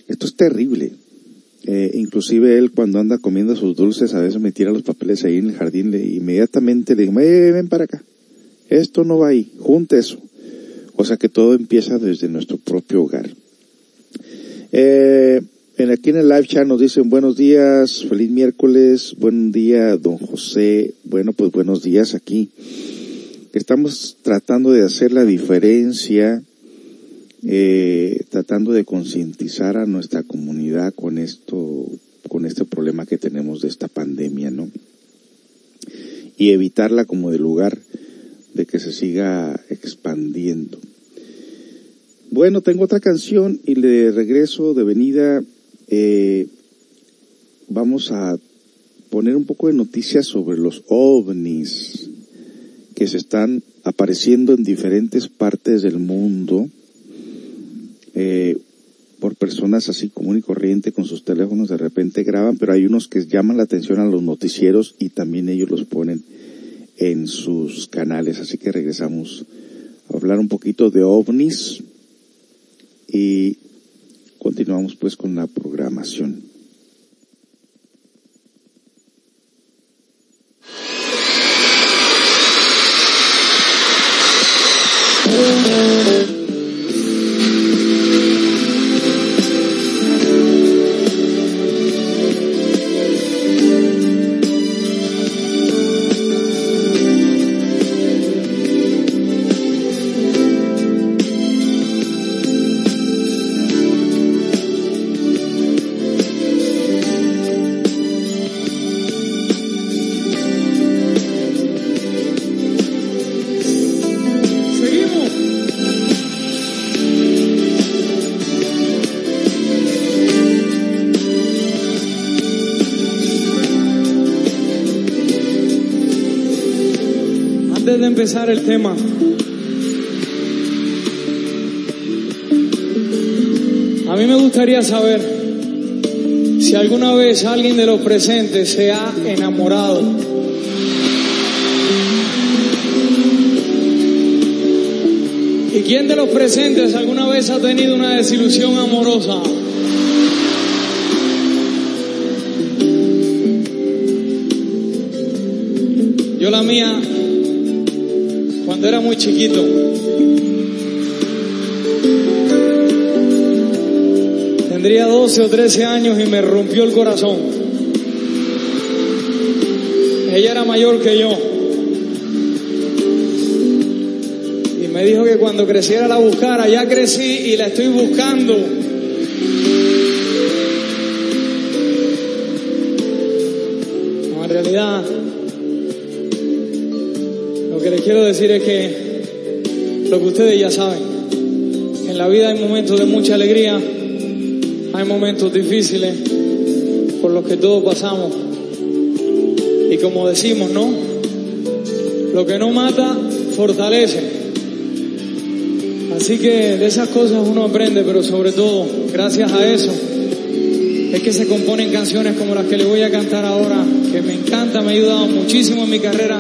A: esto es terrible. Eh, inclusive él cuando anda comiendo sus dulces a veces me tira los papeles ahí en el jardín le, inmediatamente le digo, eh, ven para acá. Esto no va ahí, junte eso. O sea que todo empieza desde nuestro propio hogar. Eh, aquí en el live chat nos dicen buenos días, feliz miércoles, buen día, don José. Bueno, pues buenos días aquí. Estamos tratando de hacer la diferencia, eh, tratando de concientizar a nuestra comunidad con esto, con este problema que tenemos de esta pandemia, ¿no? Y evitarla como de lugar de que se siga expandiendo. Bueno, tengo otra canción y de regreso de venida eh, vamos a poner un poco de noticias sobre los ovnis que se están apareciendo en diferentes partes del mundo eh, por personas así común y corriente con sus teléfonos de repente graban, pero hay unos que llaman la atención a los noticieros y también ellos los ponen en sus canales. Así que regresamos a hablar un poquito de ovnis y continuamos pues con la programación.
J: El tema. A mí me gustaría saber si alguna vez alguien de los presentes se ha enamorado. ¿Y quién de los presentes alguna vez ha tenido una desilusión amorosa? Yo la mía muy chiquito. Tendría 12 o 13 años y me rompió el corazón. Ella era mayor que yo. Y me dijo que cuando creciera la buscara. Ya crecí y la estoy buscando. Quiero decir es que lo que ustedes ya saben, en la vida hay momentos de mucha alegría, hay momentos difíciles por los que todos pasamos. Y como decimos, ¿no? Lo que no mata, fortalece. Así que de esas cosas uno aprende, pero sobre todo, gracias a eso, es que se componen canciones como las que le voy a cantar ahora, que me encanta, me ha ayudado muchísimo en mi carrera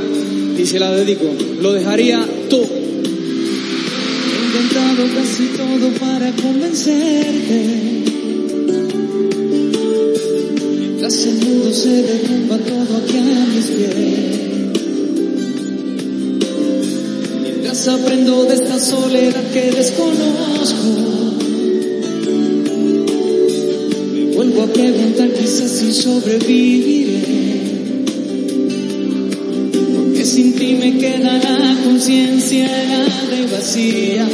J: y se la dedico. Lo dejaría todo.
K: He intentado casi todo para convencerte. Mientras el mundo se derrumba todo aquí a mis pies. Mientras aprendo de esta soledad que desconozco. Me vuelvo a preguntar quizás si sobreviviré. Ti me queda la conciencia helada vacía.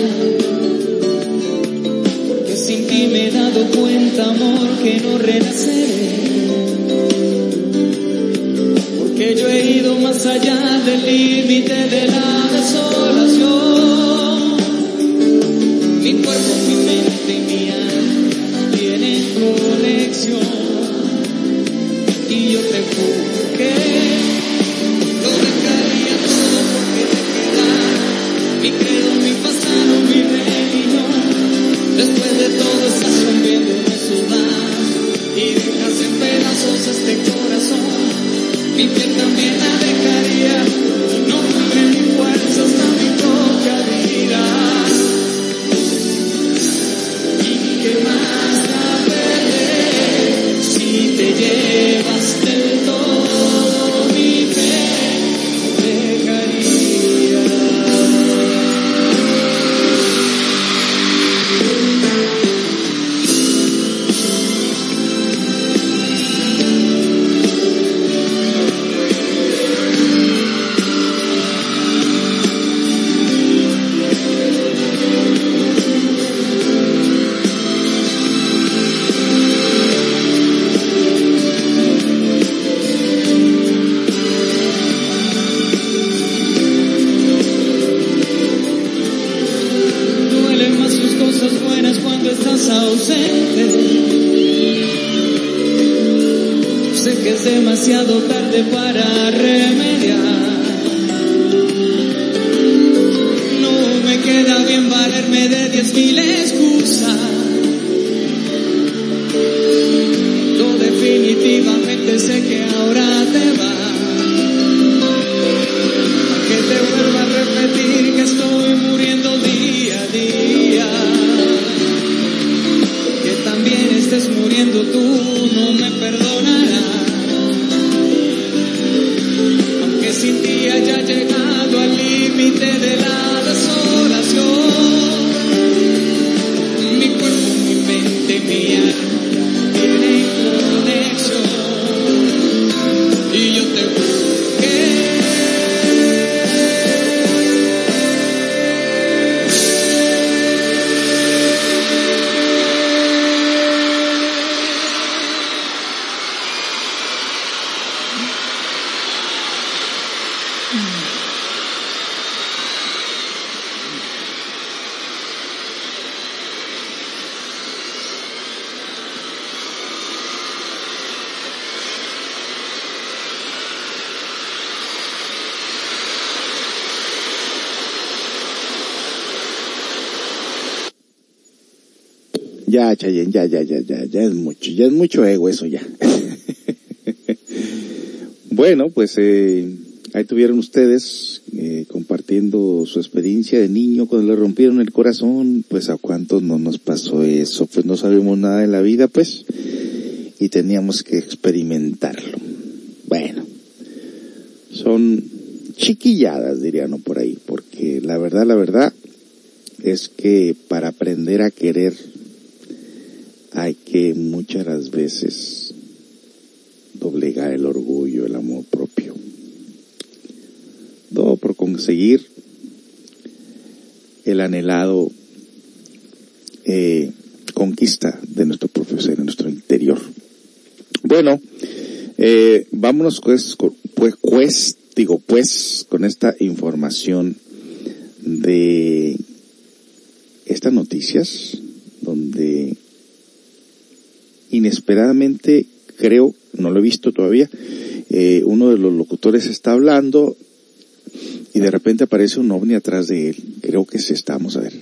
K: Porque sin ti me he dado cuenta, amor, que no renaceré. Porque yo he ido más allá del límite de la desolación. Mi cuerpo, mi mente
A: Ya, ya, ya, ya, ya, es mucho, ya es mucho ego eso ya. [laughs] bueno, pues eh, ahí tuvieron ustedes eh, compartiendo su experiencia de niño cuando le rompieron el corazón, pues a cuántos no nos pasó eso, pues no sabemos nada de la vida, pues, y teníamos que experimentarlo. Bueno, son chiquilladas, dirían por ahí, porque la verdad, la verdad es que para aprender a querer que muchas veces doblegar el orgullo, el amor propio. Todo por conseguir el anhelado eh, conquista de nuestro profesor, de nuestro interior. Bueno, eh, vámonos pues, pues, pues, digo pues, con esta información de estas noticias donde inesperadamente, creo, no lo he visto todavía, eh, uno de los locutores está hablando y de repente aparece un ovni atrás de él. Creo que se está, vamos a ver.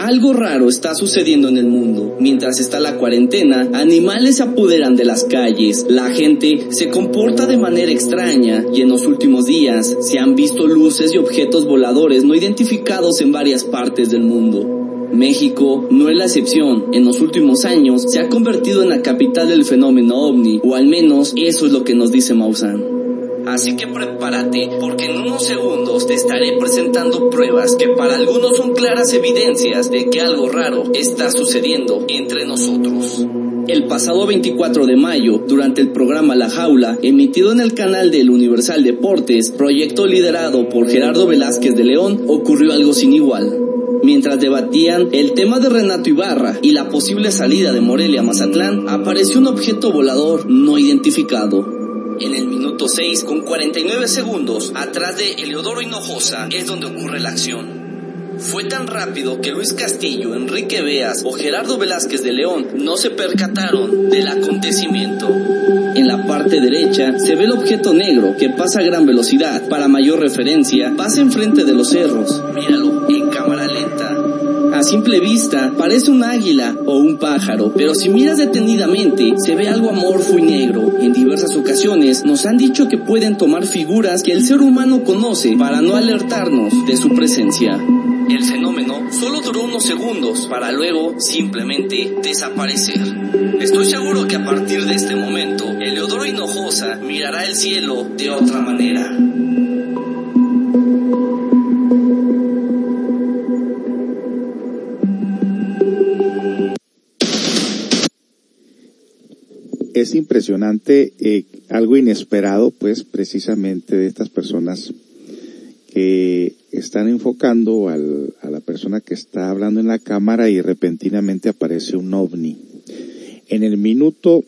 L: Algo raro está sucediendo en el mundo. Mientras está la cuarentena, animales se apoderan de las calles, la gente se comporta de manera extraña y en los últimos días se han visto luces y objetos voladores no identificados en varias partes del mundo. México no es la excepción. En los últimos años se ha convertido en la capital del fenómeno ovni, o al menos eso es lo que nos dice Maussan. Así que prepárate, porque en unos segundos te estaré presentando pruebas que para algunos son claras evidencias de que algo raro está sucediendo entre nosotros. El pasado 24 de mayo, durante el programa La Jaula, emitido en el canal del Universal Deportes, proyecto liderado por Gerardo Velázquez de León, ocurrió algo sin igual. Mientras debatían el tema de Renato Ibarra y la posible salida de Morelia a Mazatlán, apareció un objeto volador no identificado. En el minuto 6 con 49 segundos, atrás de Eleodoro Hinojosa, es donde ocurre la acción. Fue tan rápido que Luis Castillo, Enrique Beas o Gerardo Velázquez de León no se percataron del acontecimiento. En la parte derecha se ve el objeto negro que pasa a gran velocidad. Para mayor referencia, pasa enfrente de los cerros. Míralo. A simple vista parece un águila o un pájaro, pero si miras detenidamente se ve algo amorfo y negro. En diversas ocasiones nos han dicho que pueden tomar figuras que el ser humano conoce para no alertarnos de su presencia. El fenómeno solo duró unos segundos para luego simplemente desaparecer. Estoy seguro que a partir de este momento, Eleodoro Hinojosa mirará el cielo de otra manera.
A: Es impresionante, eh, algo inesperado, pues precisamente de estas personas que están enfocando a la persona que está hablando en la cámara y repentinamente aparece un ovni. En el minuto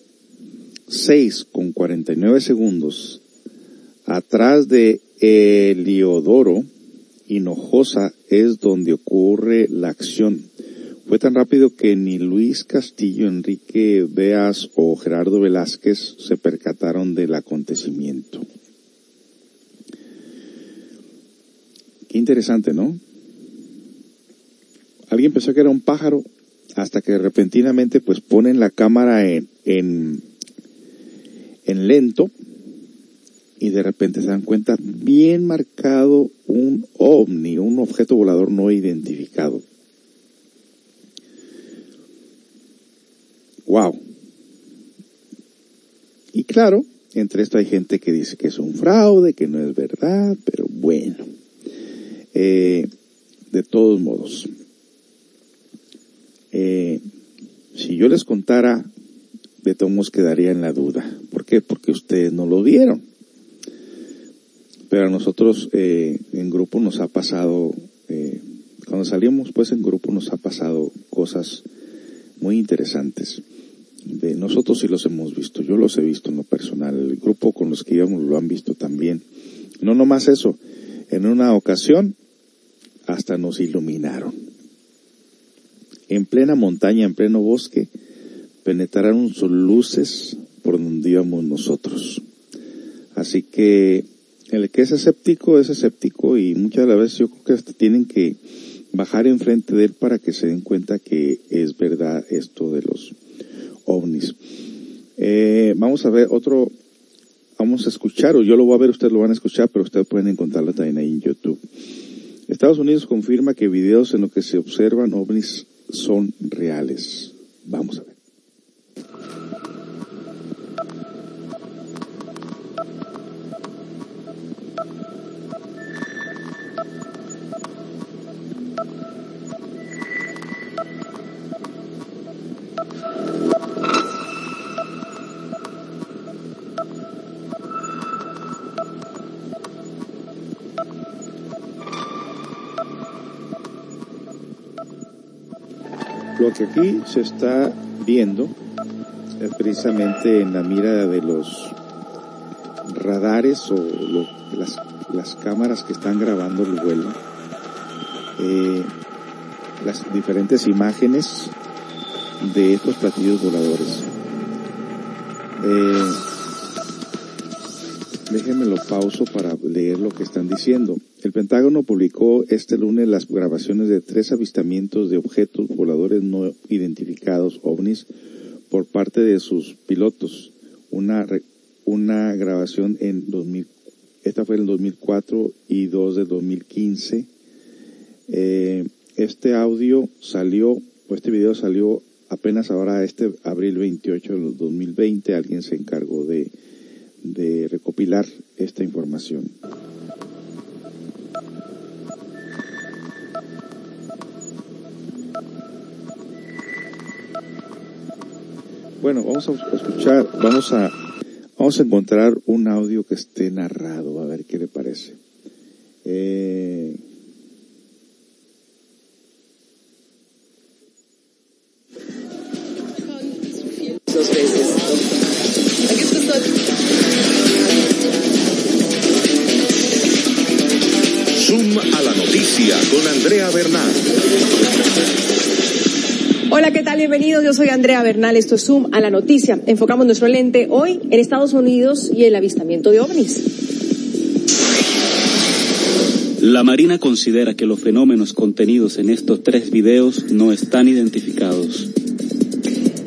A: 6 con 49 segundos, atrás de Eliodoro Hinojosa es donde ocurre la acción. Fue tan rápido que ni Luis Castillo, Enrique Beas o Gerardo Velázquez se percataron del acontecimiento. Qué interesante, ¿no? Alguien pensó que era un pájaro hasta que repentinamente pues ponen la cámara en, en, en lento y de repente se dan cuenta bien marcado un ovni, un objeto volador no identificado. Wow. Y claro, entre esto hay gente que dice que es un fraude, que no es verdad, pero bueno. Eh, de todos modos, eh, si yo les contara, de todos quedaría en la duda. ¿Por qué? Porque ustedes no lo vieron. Pero a nosotros eh, en grupo nos ha pasado, cuando salimos pues en grupo nos ha pasado cosas muy interesantes. De nosotros sí los hemos visto, yo los he visto en lo personal, el grupo con los que íbamos lo han visto también. No nomás eso, en una ocasión hasta nos iluminaron. En plena montaña, en pleno bosque, penetraron sus luces por donde íbamos nosotros. Así que el que es escéptico es escéptico y muchas de las veces yo creo que hasta tienen que bajar enfrente de él para que se den cuenta que es verdad esto de los ovnis. Eh, vamos a ver otro, vamos a escuchar, o yo lo voy a ver, ustedes lo van a escuchar, pero ustedes pueden encontrarlo también ahí en YouTube. Estados Unidos confirma que videos en los que se observan ovnis son reales. Vamos a ver. Que aquí se está viendo es precisamente en la mira de los radares o lo, las, las, cámaras que están grabando el vuelo, eh, las diferentes imágenes de estos platillos voladores. Eh, déjenme lo pauso para leer lo que están diciendo. El Pentágono publicó este lunes las grabaciones de tres avistamientos de objetos voladores no identificados, ovnis, por parte de sus pilotos. Una, una grabación en 2000, esta fue en el 2004 y dos de 2015. Eh, este audio salió, o este video salió apenas ahora este abril 28 de 2020. Alguien se encargó de, de recopilar esta información. Bueno, vamos a escuchar, vamos a, vamos a encontrar un audio que esté narrado, a ver qué le parece. Eh...
M: Zoom a la noticia con Andrea Bernal.
N: Hola, ¿qué tal? Bienvenidos. Yo soy Andrea Bernal. Esto es Zoom a la noticia. Enfocamos nuestro lente hoy en Estados Unidos y el avistamiento de ovnis.
O: La Marina considera que los fenómenos contenidos en estos tres videos no están identificados.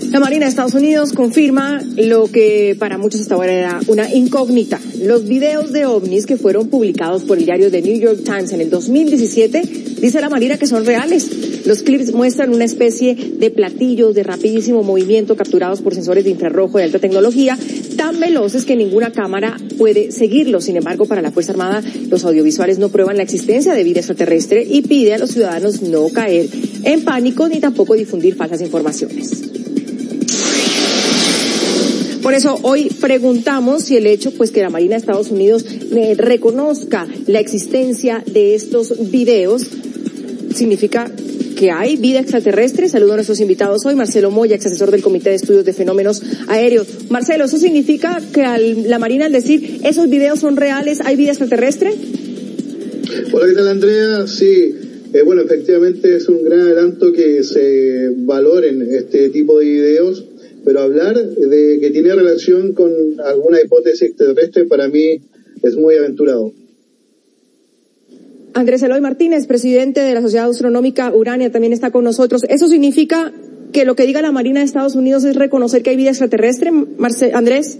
N: La Marina de Estados Unidos confirma lo que para muchos hasta ahora era una incógnita. Los videos de ovnis que fueron publicados por el diario The New York Times en el 2017, dice la Marina que son reales. Los clips muestran una especie de platillos de rapidísimo movimiento capturados por sensores de infrarrojo de alta tecnología, tan veloces que ninguna cámara puede seguirlos. Sin embargo, para la Fuerza Armada, los audiovisuales no prueban la existencia de vida extraterrestre y pide a los ciudadanos no caer en pánico ni tampoco difundir falsas informaciones. Por eso hoy preguntamos si el hecho, pues, que la Marina de Estados Unidos eh, reconozca la existencia de estos videos significa que hay vida extraterrestre. Saludo a nuestros invitados hoy, Marcelo Moya, ex asesor del Comité de Estudios de Fenómenos Aéreos. Marcelo, ¿eso significa que al, la Marina al decir esos videos son reales, hay vida extraterrestre?
P: Hola, ¿qué tal Andrea? Sí, Eh, bueno, efectivamente es un gran adelanto que se valoren este tipo de videos, pero hablar de que tiene relación con alguna hipótesis extraterrestre para mí es muy aventurado.
N: Andrés Eloy Martínez, presidente de la Sociedad Astronómica Urania, también está con nosotros. ¿Eso significa que lo que diga la Marina de Estados Unidos es reconocer que hay vida extraterrestre, Marce Andrés?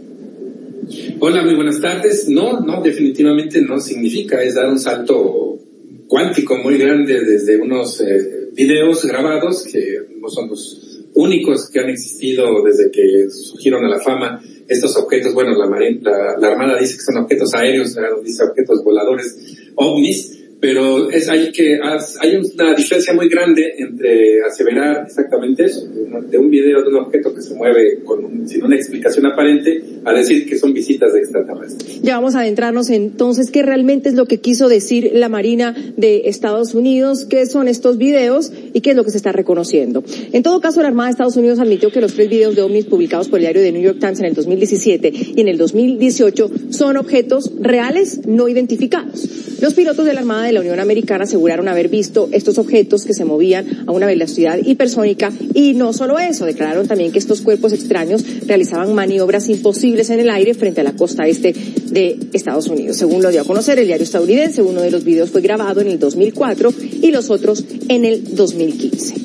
Q: Hola, muy buenas tardes. No, no, definitivamente no significa, es dar un salto cuántico muy grande desde unos eh, videos grabados que no son los únicos que han existido desde que surgieron a la fama estos objetos. Bueno, la, la, la Armada dice que son objetos aéreos, dice objetos voladores ovnis, pero es hay que hay una diferencia muy grande entre aseverar exactamente eso de un video de un objeto que se mueve con sin una explicación aparente a decir que son visitas de extraterrestres.
N: Ya vamos a adentrarnos entonces qué realmente es lo que quiso decir la Marina de Estados Unidos, qué son estos videos y qué es lo que se está reconociendo. En todo caso, la Armada de Estados Unidos admitió que los tres videos de ovnis publicados por el diario de New York Times en el 2017 y en el 2018 son objetos reales no identificados. Los pilotos de la Armada de la Unión Americana aseguraron haber visto estos objetos que se movían a una velocidad hipersónica y no solo eso, declararon también que estos cuerpos extraños realizaban maniobras imposibles en el aire frente a la costa este de Estados Unidos. Según lo dio a conocer el diario estadounidense, uno de los videos fue grabado en el 2004 y los otros en el 2015.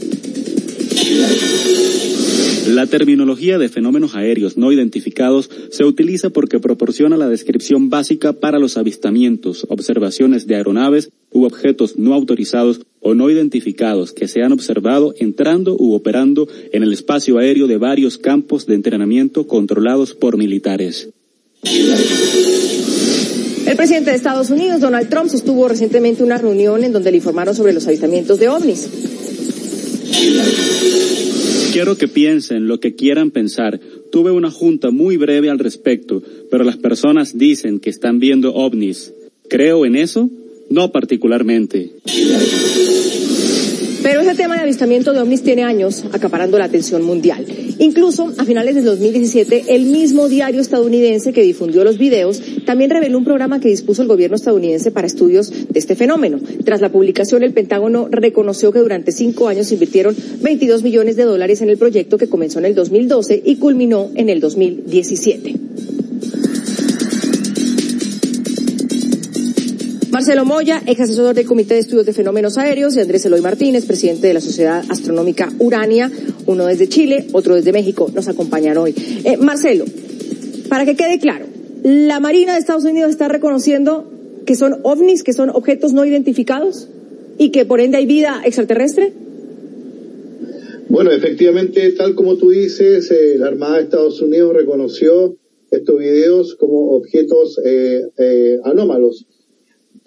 O: La terminología de fenómenos aéreos no identificados se utiliza porque proporciona la descripción básica para los avistamientos, observaciones de aeronaves u objetos no autorizados o no identificados que se han observado entrando u operando en el espacio aéreo de varios campos de entrenamiento controlados por militares.
N: El presidente de Estados Unidos, Donald Trump, sostuvo recientemente una reunión en donde le informaron sobre los avistamientos de ovnis.
O: Quiero que piensen lo que quieran pensar. Tuve una junta muy breve al respecto, pero las personas dicen que están viendo ovnis. ¿Creo en eso? No particularmente.
N: Pero ese tema de avistamiento de ovnis tiene años acaparando la atención mundial. Incluso a finales del 2017, el mismo diario estadounidense que difundió los videos también reveló un programa que dispuso el gobierno estadounidense para estudios de este fenómeno. Tras la publicación, el Pentágono reconoció que durante cinco años invirtieron 22 millones de dólares en el proyecto que comenzó en el 2012 y culminó en el 2017. Marcelo Moya, ex asesor del Comité de Estudios de Fenómenos Aéreos, y Andrés Eloy Martínez, presidente de la Sociedad Astronómica Urania, uno desde Chile, otro desde México, nos acompañan hoy. Eh, Marcelo, para que quede claro, la Marina de Estados Unidos está reconociendo que son ovnis, que son objetos no identificados y que por ende hay vida extraterrestre.
P: Bueno, efectivamente, tal como tú dices, eh, la Armada de Estados Unidos reconoció estos videos como objetos eh, eh anómalos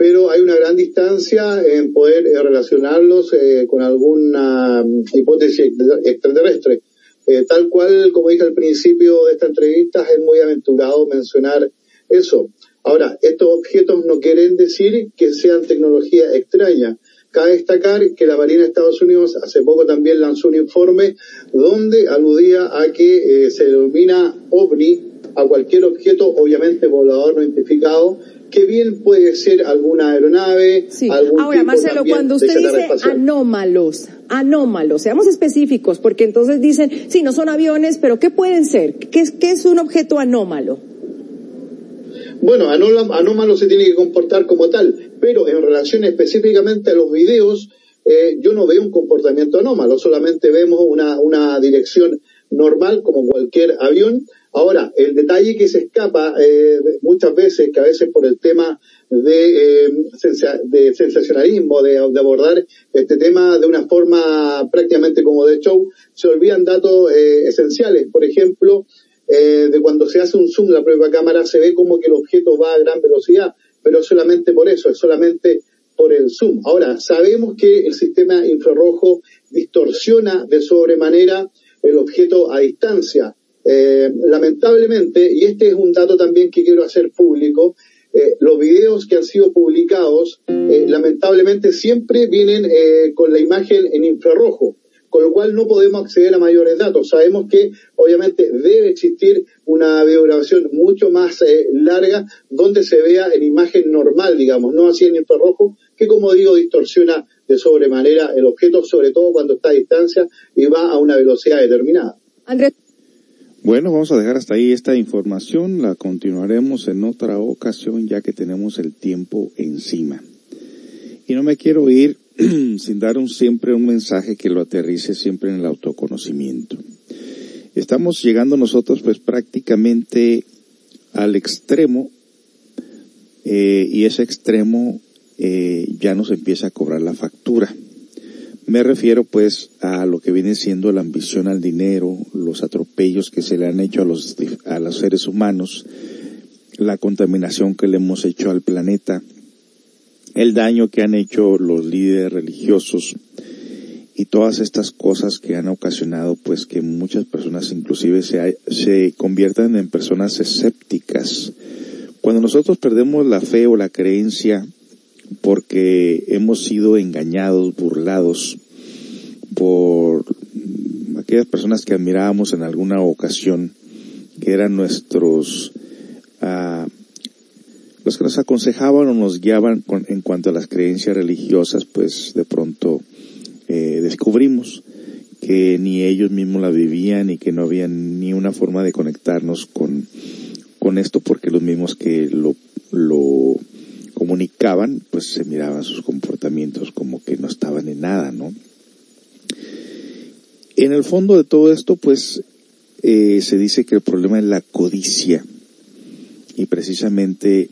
P: pero hay una gran distancia en poder eh, relacionarlos eh, con alguna mm, hipótesis extraterrestre. Eh, tal cual, como dije al principio de esta entrevista, es muy aventurado mencionar eso. Ahora, estos objetos no quieren decir que sean tecnología extraña. Cabe destacar que la Marina de Estados Unidos hace poco también lanzó un informe donde aludía a que se denomina ovni a cualquier objeto, obviamente volador no identificado, que bien puede ser alguna aeronave.
N: Sí. Ahora, Marcelo, cuando usted dice anómalos, anómalos, seamos específicos, porque entonces dicen, sí, no son aviones, pero ¿qué pueden ser? ¿Qué es, qué es un objeto anómalo?
P: Bueno, anómalo se tiene que comportar como tal, pero en relación específicamente a los videos, eh, yo no veo un comportamiento anómalo, solamente vemos una, una dirección normal como cualquier avión, Ahora, el detalle que se escapa eh, muchas veces, que a veces por el tema de, eh, de sensacionalismo, de, abordar este tema de una forma prácticamente como de show, se olvidan datos eh, esenciales. Por ejemplo, de cuando se hace un zoom la propia cámara, se ve como que el objeto va a gran velocidad, pero solamente por eso, es solamente por el zoom. Ahora, sabemos que el sistema infrarrojo distorsiona de sobremanera el objeto a distancia. Eh, lamentablemente, y este es un dato también que quiero hacer público, eh, los videos que han sido publicados, eh, lamentablemente siempre vienen con la imagen en infrarrojo, con lo cual no podemos acceder a mayores datos. Sabemos que obviamente debe existir una videograbación mucho más larga donde se vea en imagen normal, digamos, no así en infrarrojo, que como digo distorsiona de sobremanera el objeto, sobre todo cuando está a distancia y va a una velocidad determinada.
A: Bueno, vamos a dejar hasta ahí esta información, la continuaremos en otra ocasión ya que tenemos el tiempo encima. Y no me quiero ir [clears throat] sin dar un, siempre un mensaje que lo aterrice siempre en el autoconocimiento. Estamos llegando nosotros pues prácticamente al extremo eh, y ese extremo eh, ya nos empieza a cobrar la factura. Me refiero pues a lo que viene siendo la ambición al dinero, los atropellos que se le han hecho a los, a los seres humanos, la contaminación que le hemos hecho al planeta, el daño que han hecho los líderes religiosos y todas estas cosas que han ocasionado pues que muchas personas inclusive se, se conviertan en personas escépticas. Cuando nosotros perdemos la fe o la creencia porque hemos sido engañados, burlados por aquellas personas que admirábamos en alguna ocasión, que eran nuestros, uh, los que nos aconsejaban o nos guiaban con, en cuanto a las creencias religiosas, pues de pronto eh, descubrimos que ni ellos mismos la vivían y que no había ni una forma de conectarnos con, con esto porque los mismos que lo, lo comunicaban, pues se miraban sus comportamientos como que no estaban en nada, ¿no? En el fondo de todo esto, pues, eh, se dice que el problema es la codicia. Y precisamente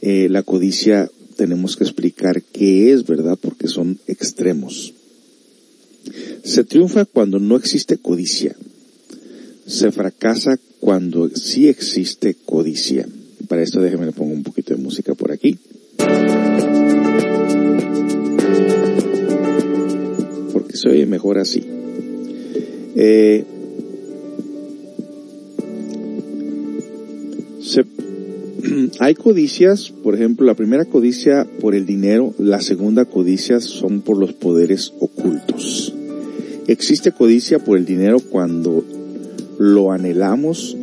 A: eh, la codicia tenemos que explicar qué es, ¿verdad? Porque son extremos. Se triunfa cuando no existe codicia. Se fracasa cuando sí existe codicia. Para esto déjeme le se oye mejor así. Eh, [clears throat] hay codicias, por ejemplo, la primera codicia por el dinero, la segunda codicia son por los poderes ocultos. Existe codicia por el dinero cuando lo anhelamos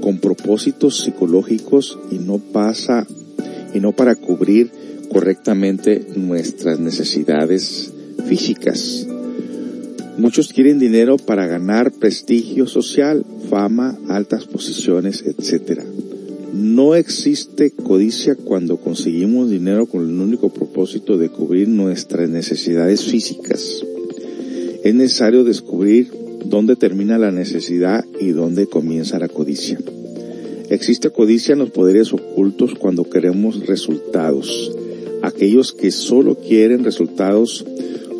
A: con propósitos psicológicos y no pasa y no para cubrir correctamente nuestras necesidades físicas. Muchos quieren dinero para ganar prestigio social, fama, altas posiciones, etc. No existe codicia cuando conseguimos dinero con el único propósito de cubrir nuestras necesidades físicas. Es necesario descubrir dónde termina la necesidad y dónde comienza la codicia. Existe codicia en los poderes ocultos cuando queremos resultados. Aquellos que solo quieren resultados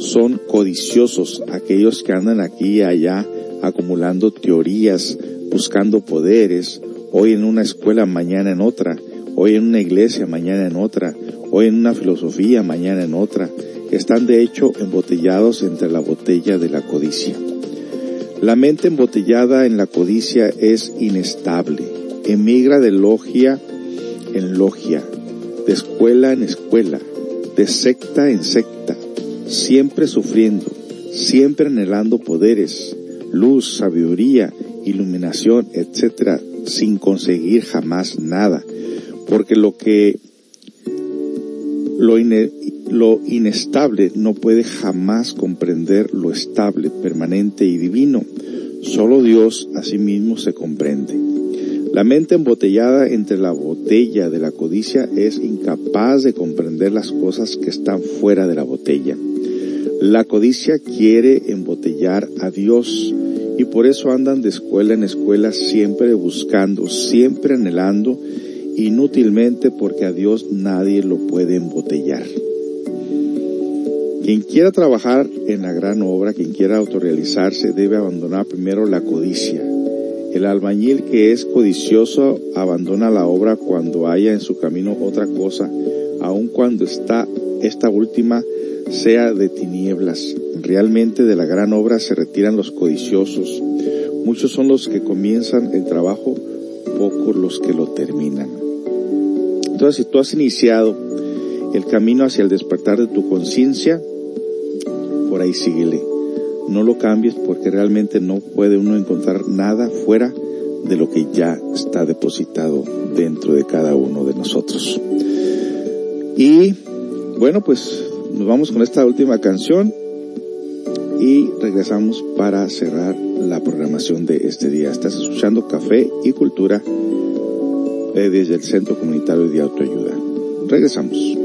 A: son codiciosos, aquellos que andan aquí y allá acumulando teorías, buscando poderes, hoy en una escuela, mañana en otra, hoy en una iglesia, mañana en otra, hoy en una filosofía, mañana en otra, están de hecho embotellados entre la botella de la codicia. La mente embotellada en la codicia es inestable, emigra de logia en logia, de escuela en escuela, de secta en secta, siempre sufriendo, siempre anhelando poderes, luz, sabiduría, iluminación, etcétera, sin conseguir jamás nada, porque lo que lo, lo inestable no puede jamás comprender lo estable, permanente y divino. Solo Dios a sí mismo se comprende. La mente embotellada entre la botella de la codicia es incapaz de comprender las cosas que están fuera de la botella. La codicia quiere embotellar a Dios y por eso andan de escuela en escuela siempre buscando, siempre anhelando, inútilmente porque a Dios nadie lo puede embotellar. Quien quiera trabajar en la gran obra, quien quiera autorrealizarse, debe abandonar primero la codicia. El albañil que es codicioso abandona la obra cuando haya en su camino otra cosa, aun cuando está esta última sea de tinieblas. Realmente de la gran obra se retiran los codiciosos. Muchos son los que comienzan el trabajo, pocos los que lo terminan. Entonces, si tú has iniciado el camino hacia el despertar de tu conciencia, por ahí síguele. No lo cambies porque realmente no puede uno encontrar nada fuera de lo que ya está depositado dentro de cada uno de nosotros. Y bueno, pues nos vamos con esta última canción y regresamos para cerrar la programación de este día. Estás escuchando Café y Cultura eh, desde el Centro Comunitario de Autoayuda. Regresamos.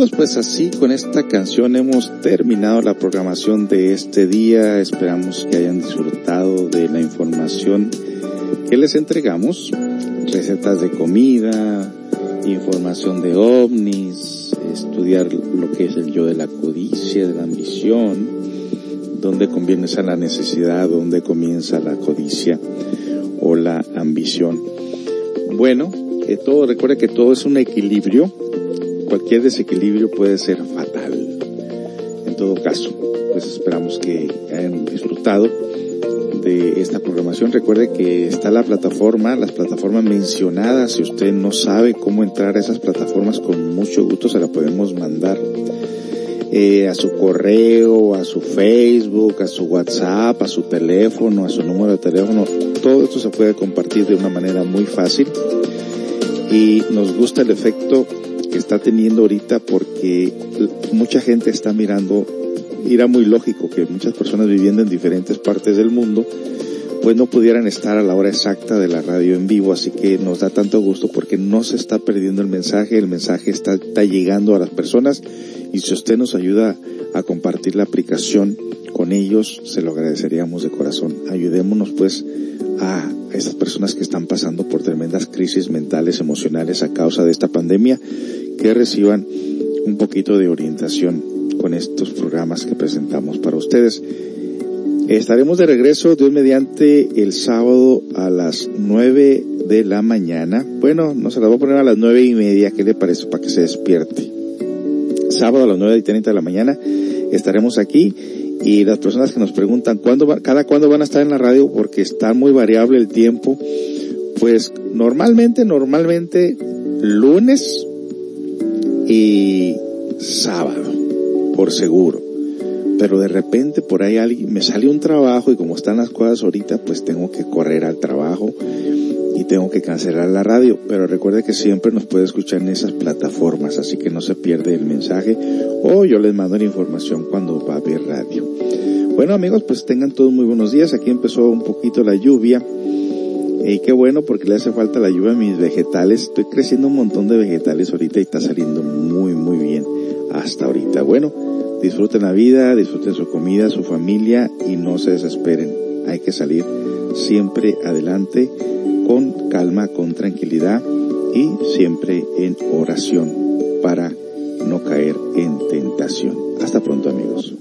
A: Amigos, pues así con esta canción hemos terminado la programación de este día. Esperamos que hayan disfrutado de la información que les entregamos. Recetas de comida, información de ovnis, estudiar lo que es el yo de la codicia, de la ambición, dónde comienza la necesidad, dónde comienza la codicia o la ambición. Bueno, eh, todo, recuerde que todo es un equilibrio. Cualquier desequilibrio puede ser fatal. En todo caso, pues esperamos que hayan disfrutado de esta programación. Recuerde que está la plataforma, las plataformas mencionadas. Si usted no sabe cómo entrar a esas plataformas, con mucho gusto se la podemos mandar eh, a su correo, a su Facebook, a su WhatsApp, a su teléfono, a su número de teléfono. Todo esto se puede compartir de una manera muy fácil y nos gusta el efecto que está teniendo ahorita porque mucha gente está mirando, era muy lógico que muchas personas viviendo en diferentes partes del mundo pues no pudieran estar a la hora exacta de la radio en vivo, así que nos da tanto gusto porque no se está perdiendo el mensaje, el mensaje está, está llegando a las personas y si usted nos ayuda a compartir la aplicación con ellos, se lo agradeceríamos de corazón. Ayudémonos pues a estas personas que están pasando por tremendas crisis mentales, emocionales a causa de esta pandemia, que reciban un poquito de orientación con estos programas que presentamos para ustedes. Estaremos de regreso un mediante el sábado a las nueve de la mañana. Bueno, no se las voy a poner a las nueve y media, ¿qué le parece? Para que se despierte. Sábado a las nueve y treinta de la mañana estaremos aquí y las personas que nos preguntan cuándo va, cada cuándo van a estar en la radio porque está muy variable el tiempo, pues normalmente, normalmente lunes y sábado, por seguro. Pero de repente por ahí alguien, me sale un trabajo y como están las cosas ahorita, pues tengo que correr al trabajo tengo que cancelar la radio, pero recuerde que siempre nos puede escuchar en esas plataformas, así que no se pierde el mensaje o yo les mando la información cuando va a haber radio. Bueno amigos, pues tengan todos muy buenos días, aquí empezó un poquito la lluvia, y qué bueno porque le hace falta la lluvia a mis vegetales, estoy creciendo un montón de vegetales ahorita y está saliendo muy muy bien hasta ahorita. Bueno, Disfruten la vida, disfruten su comida, su familia y no se desesperen. Hay que salir siempre adelante con calma, con tranquilidad y siempre en oración para no caer en tentación. Hasta pronto amigos.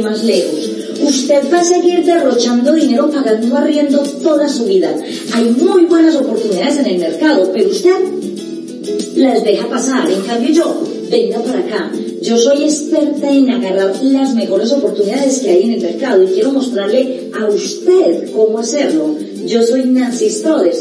R: Más lejos. Usted va a seguir derrochando dinero pagando arriendo toda su vida. Hay muy buenas oportunidades en el mercado, pero usted las deja pasar. En cambio yo, venga para acá. Yo soy experta en agarrar las mejores oportunidades que hay en el mercado y quiero mostrarle a usted cómo hacerlo. Yo soy Nancy Strodes.